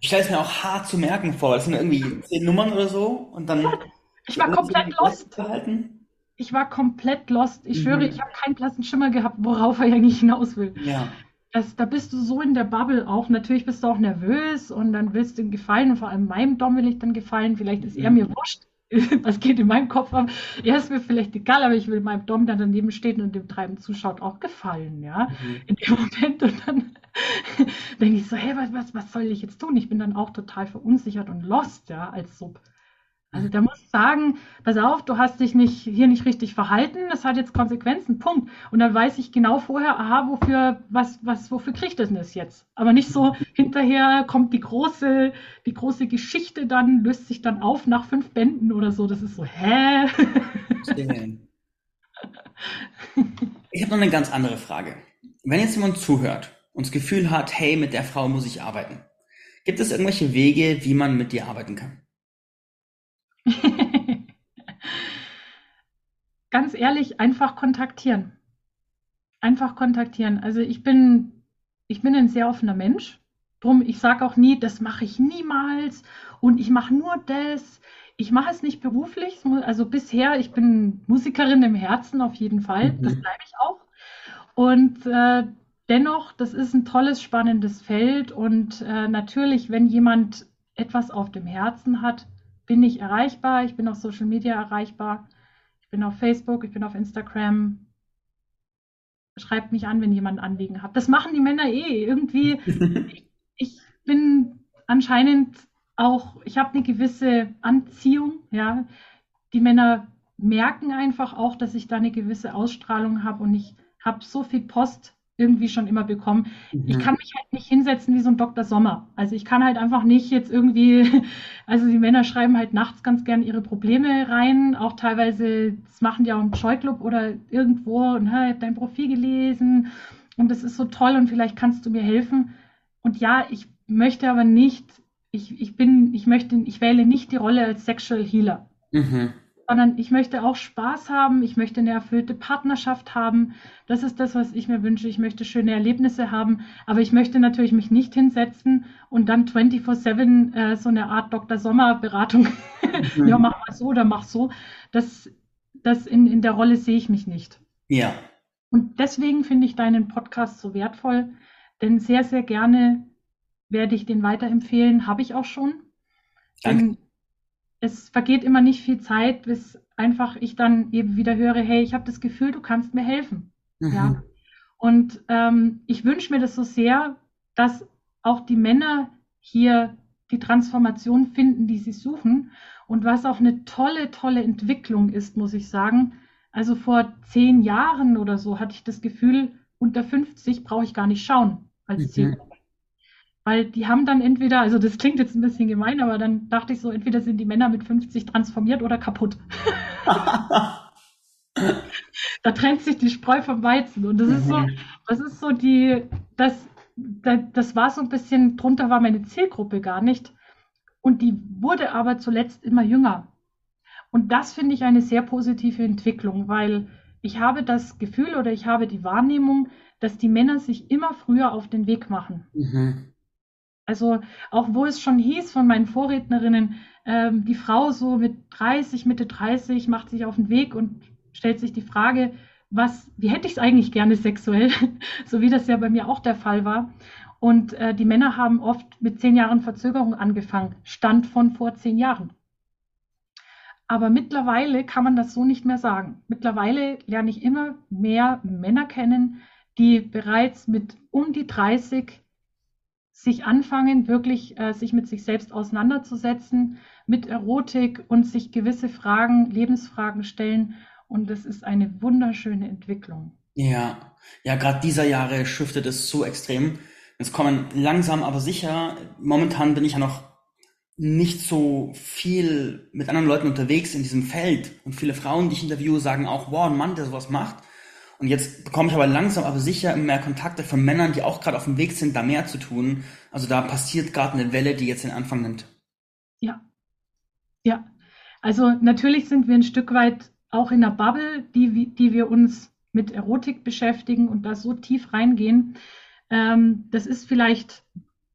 Ich stelle es mir auch hart zu merken vor. Das sind irgendwie zehn Nummern oder so und dann Ich war komplett lost. Behalten. Ich war komplett lost. Ich Mhm. schwöre, ich habe keinen blassen Schimmer gehabt, worauf er eigentlich hinaus will. Ja. Das, da bist du so in der Bubble auch. Natürlich bist du auch nervös und dann willst du ihm gefallen und vor allem meinem Dom will ich dann gefallen. Vielleicht ist er Mhm. mir wurscht. Was geht in meinem Kopf ab? Er ist mir vielleicht egal, aber ich will meinem Dom, der daneben steht und dem Treiben zuschaut, auch gefallen, ja. Mhm. In dem Moment und dann denke ich so, hey, was, was, was soll ich jetzt tun? Ich bin dann auch total verunsichert und lost, ja, als Sub. Also der muss sagen, pass auf, du hast dich nicht, hier nicht richtig verhalten, das hat jetzt Konsequenzen, Punkt. Und dann weiß ich genau vorher, aha, wofür, was, was, wofür kriegt es denn das jetzt? Aber nicht so, hinterher kommt die große, die große Geschichte dann, löst sich dann auf nach fünf Bänden oder so. Das ist so, hä? Ich habe noch eine ganz andere Frage. Wenn jetzt jemand zuhört und das Gefühl hat, hey, mit der Frau muss ich arbeiten, gibt es irgendwelche Wege, wie man mit dir arbeiten kann? Ganz ehrlich, einfach kontaktieren. Einfach kontaktieren. Also ich bin, ich bin ein sehr offener Mensch. Drum, ich sage auch nie, das mache ich niemals und ich mache nur das. Ich mache es nicht beruflich. Also bisher, ich bin Musikerin im Herzen auf jeden Fall. Das Mhm. bleibe ich auch. Und äh, dennoch, das ist ein tolles, spannendes Feld. Und äh, natürlich, wenn jemand etwas auf dem Herzen hat, bin ich erreichbar. Ich bin auf Social Media erreichbar. Ich bin auf Facebook, ich bin auf Instagram. Schreibt mich an, wenn jemand ein Anliegen hat. Das machen die Männer eh. Irgendwie, ich bin anscheinend auch, ich habe eine gewisse Anziehung, ja. Die Männer merken einfach auch, dass ich da eine gewisse Ausstrahlung habe und ich habe so viel Post irgendwie schon immer bekommen. Ich Mhm. kann mich halt nicht hinsetzen wie so ein Dr. Sommer. Also ich kann halt einfach nicht jetzt irgendwie, also die Männer schreiben halt nachts ganz gern ihre Probleme rein, auch teilweise, das machen die auch im Joy-Club oder irgendwo und hey, ich habe dein Profil gelesen und das ist so toll und vielleicht kannst du mir helfen. Und ja, ich möchte aber nicht, ich, ich bin, ich möchte, ich wähle nicht die Rolle als Sexual Healer Mhm. Sondern ich möchte auch Spaß haben, ich möchte eine erfüllte Partnerschaft haben. Das ist das, was ich mir wünsche. Ich möchte schöne Erlebnisse haben, aber ich möchte natürlich mich nicht hinsetzen und dann 24/7 äh, so eine Art Dr. Sommer-Beratung, Mhm. ja, mach mal so oder mach so. Das, das in, in der Rolle sehe ich mich nicht. Ja. Und deswegen finde ich deinen Podcast so wertvoll, denn sehr, sehr gerne werde ich den weiterempfehlen, habe ich auch schon. Danke. Denn es vergeht immer nicht viel Zeit, bis einfach ich dann eben wieder höre, hey, ich habe das Gefühl, du kannst mir helfen. Mhm. Ja. Und ähm, ich wünsche mir das so sehr, dass auch die Männer hier die Transformation finden, die sie suchen. Und was auch eine tolle, tolle Entwicklung ist, muss ich sagen. Also vor zehn Jahren oder so hatte ich das Gefühl, unter 50 brauche ich gar nicht schauen als Mhm. Zielgruppe. Weil die haben dann entweder, also das klingt jetzt ein bisschen gemein, aber dann dachte ich so, entweder sind die Männer mit 50 transformiert oder kaputt. Da trennt sich die Spreu vom Weizen. Und das ist so, Mhm. das ist so die, das, da- das war so ein bisschen, drunter war meine Zielgruppe gar nicht. Und die wurde aber zuletzt immer jünger. Und das finde ich eine sehr positive Entwicklung, weil ich habe das Gefühl oder ich habe die Wahrnehmung, dass die Männer sich immer früher auf den Weg machen. Mhm. Also auch wo es schon hieß von meinen Vorrednerinnen, ähm, die Frau so mit 30, Mitte 30 macht sich auf den Weg und stellt sich die Frage, was, wie hätte ich es eigentlich gerne sexuell, so wie das ja bei mir auch der Fall war. Und äh, die Männer haben oft mit zehn Jahren Verzögerung angefangen, Stand von vor zehn Jahren. Aber mittlerweile kann man das so nicht mehr sagen. Mittlerweile lerne ich immer mehr Männer kennen, die bereits mit um die 30 sich anfangen, wirklich äh, sich mit sich selbst auseinanderzusetzen, mit Erotik und sich gewisse Fragen, Lebensfragen stellen. Und das ist eine wunderschöne Entwicklung. Ja, ja, gerade dieser Jahre shiftet es so extrem. Es kommen langsam, aber sicher. Momentan bin ich ja noch nicht so viel mit anderen Leuten unterwegs in diesem Feld. Und viele Frauen, die ich interviewe, sagen auch, wow, ein Mann, der sowas macht. Und jetzt bekomme ich aber langsam, aber sicher mehr Kontakte von Männern, die auch gerade auf dem Weg sind, da mehr zu tun. Also da passiert gerade eine Welle, die jetzt den Anfang nimmt. Ja, ja. Also natürlich sind wir ein Stück weit auch in der Bubble, die, die wir uns mit Erotik beschäftigen und da so tief reingehen. Ähm, das ist vielleicht,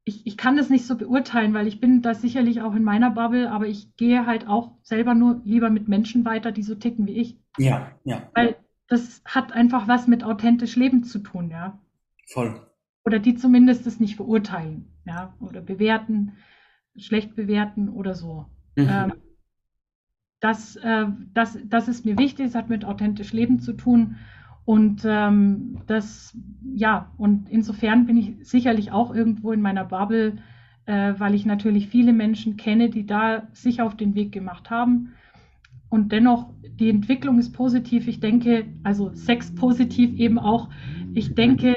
ich, ich kann das nicht so beurteilen, weil ich bin da sicherlich auch in meiner Bubble, aber ich gehe halt auch selber nur lieber mit Menschen weiter, die so ticken wie ich. Ja, ja, Weil das hat einfach was mit authentisch Leben zu tun, ja. voll. Oder die zumindest es nicht verurteilen, ja, oder bewerten, schlecht bewerten oder so. Mhm. Ähm, das, äh, das, das ist mir wichtig, es hat mit authentisch Leben zu tun. Und ähm, das, ja, und insofern bin ich sicherlich auch irgendwo in meiner Bubble, äh, weil ich natürlich viele Menschen kenne, die da sich auf den Weg gemacht haben. Und dennoch, die Entwicklung ist positiv. Ich denke, also Sex positiv eben auch. Ich denke,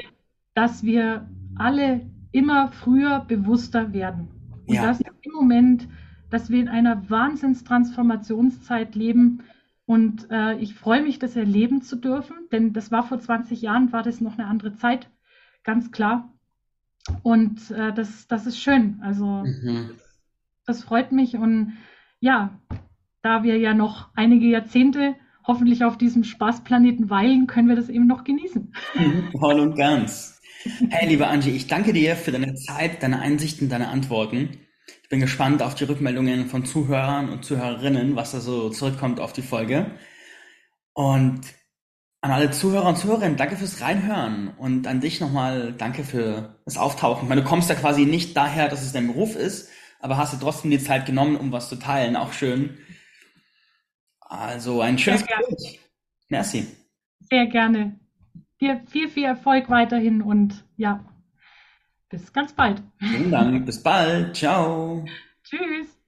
dass wir alle immer früher bewusster werden. Und Ja. dass im Moment, dass wir in einer Wahnsinnstransformationszeit leben. Und äh, ich freue mich, das erleben zu dürfen, denn das war vor 20 Jahren, war das noch eine andere Zeit, ganz klar. Und äh, das, das ist schön. Also Mhm. das freut mich. Und ja, da wir ja noch einige Jahrzehnte hoffentlich auf diesem Spaßplaneten weilen, können wir das eben noch genießen. Voll und ganz. Hey, liebe Angie, ich danke dir für deine Zeit, deine Einsichten, deine Antworten. Ich bin gespannt auf die Rückmeldungen von Zuhörern und Zuhörerinnen, was da so zurückkommt auf die Folge. Und an alle Zuhörer und Zuhörerinnen, danke fürs Reinhören und an dich nochmal danke für das Auftauchen. Ich meine, du kommst ja quasi nicht daher, dass es dein Beruf ist, aber hast dir trotzdem die Zeit genommen, um was zu teilen. Auch schön. Also ein schönes. Gespräch. Merci. Sehr gerne. Dir viel, viel Erfolg weiterhin und ja, bis ganz bald. Vielen Dank. Bis bald. Ciao. Tschüss.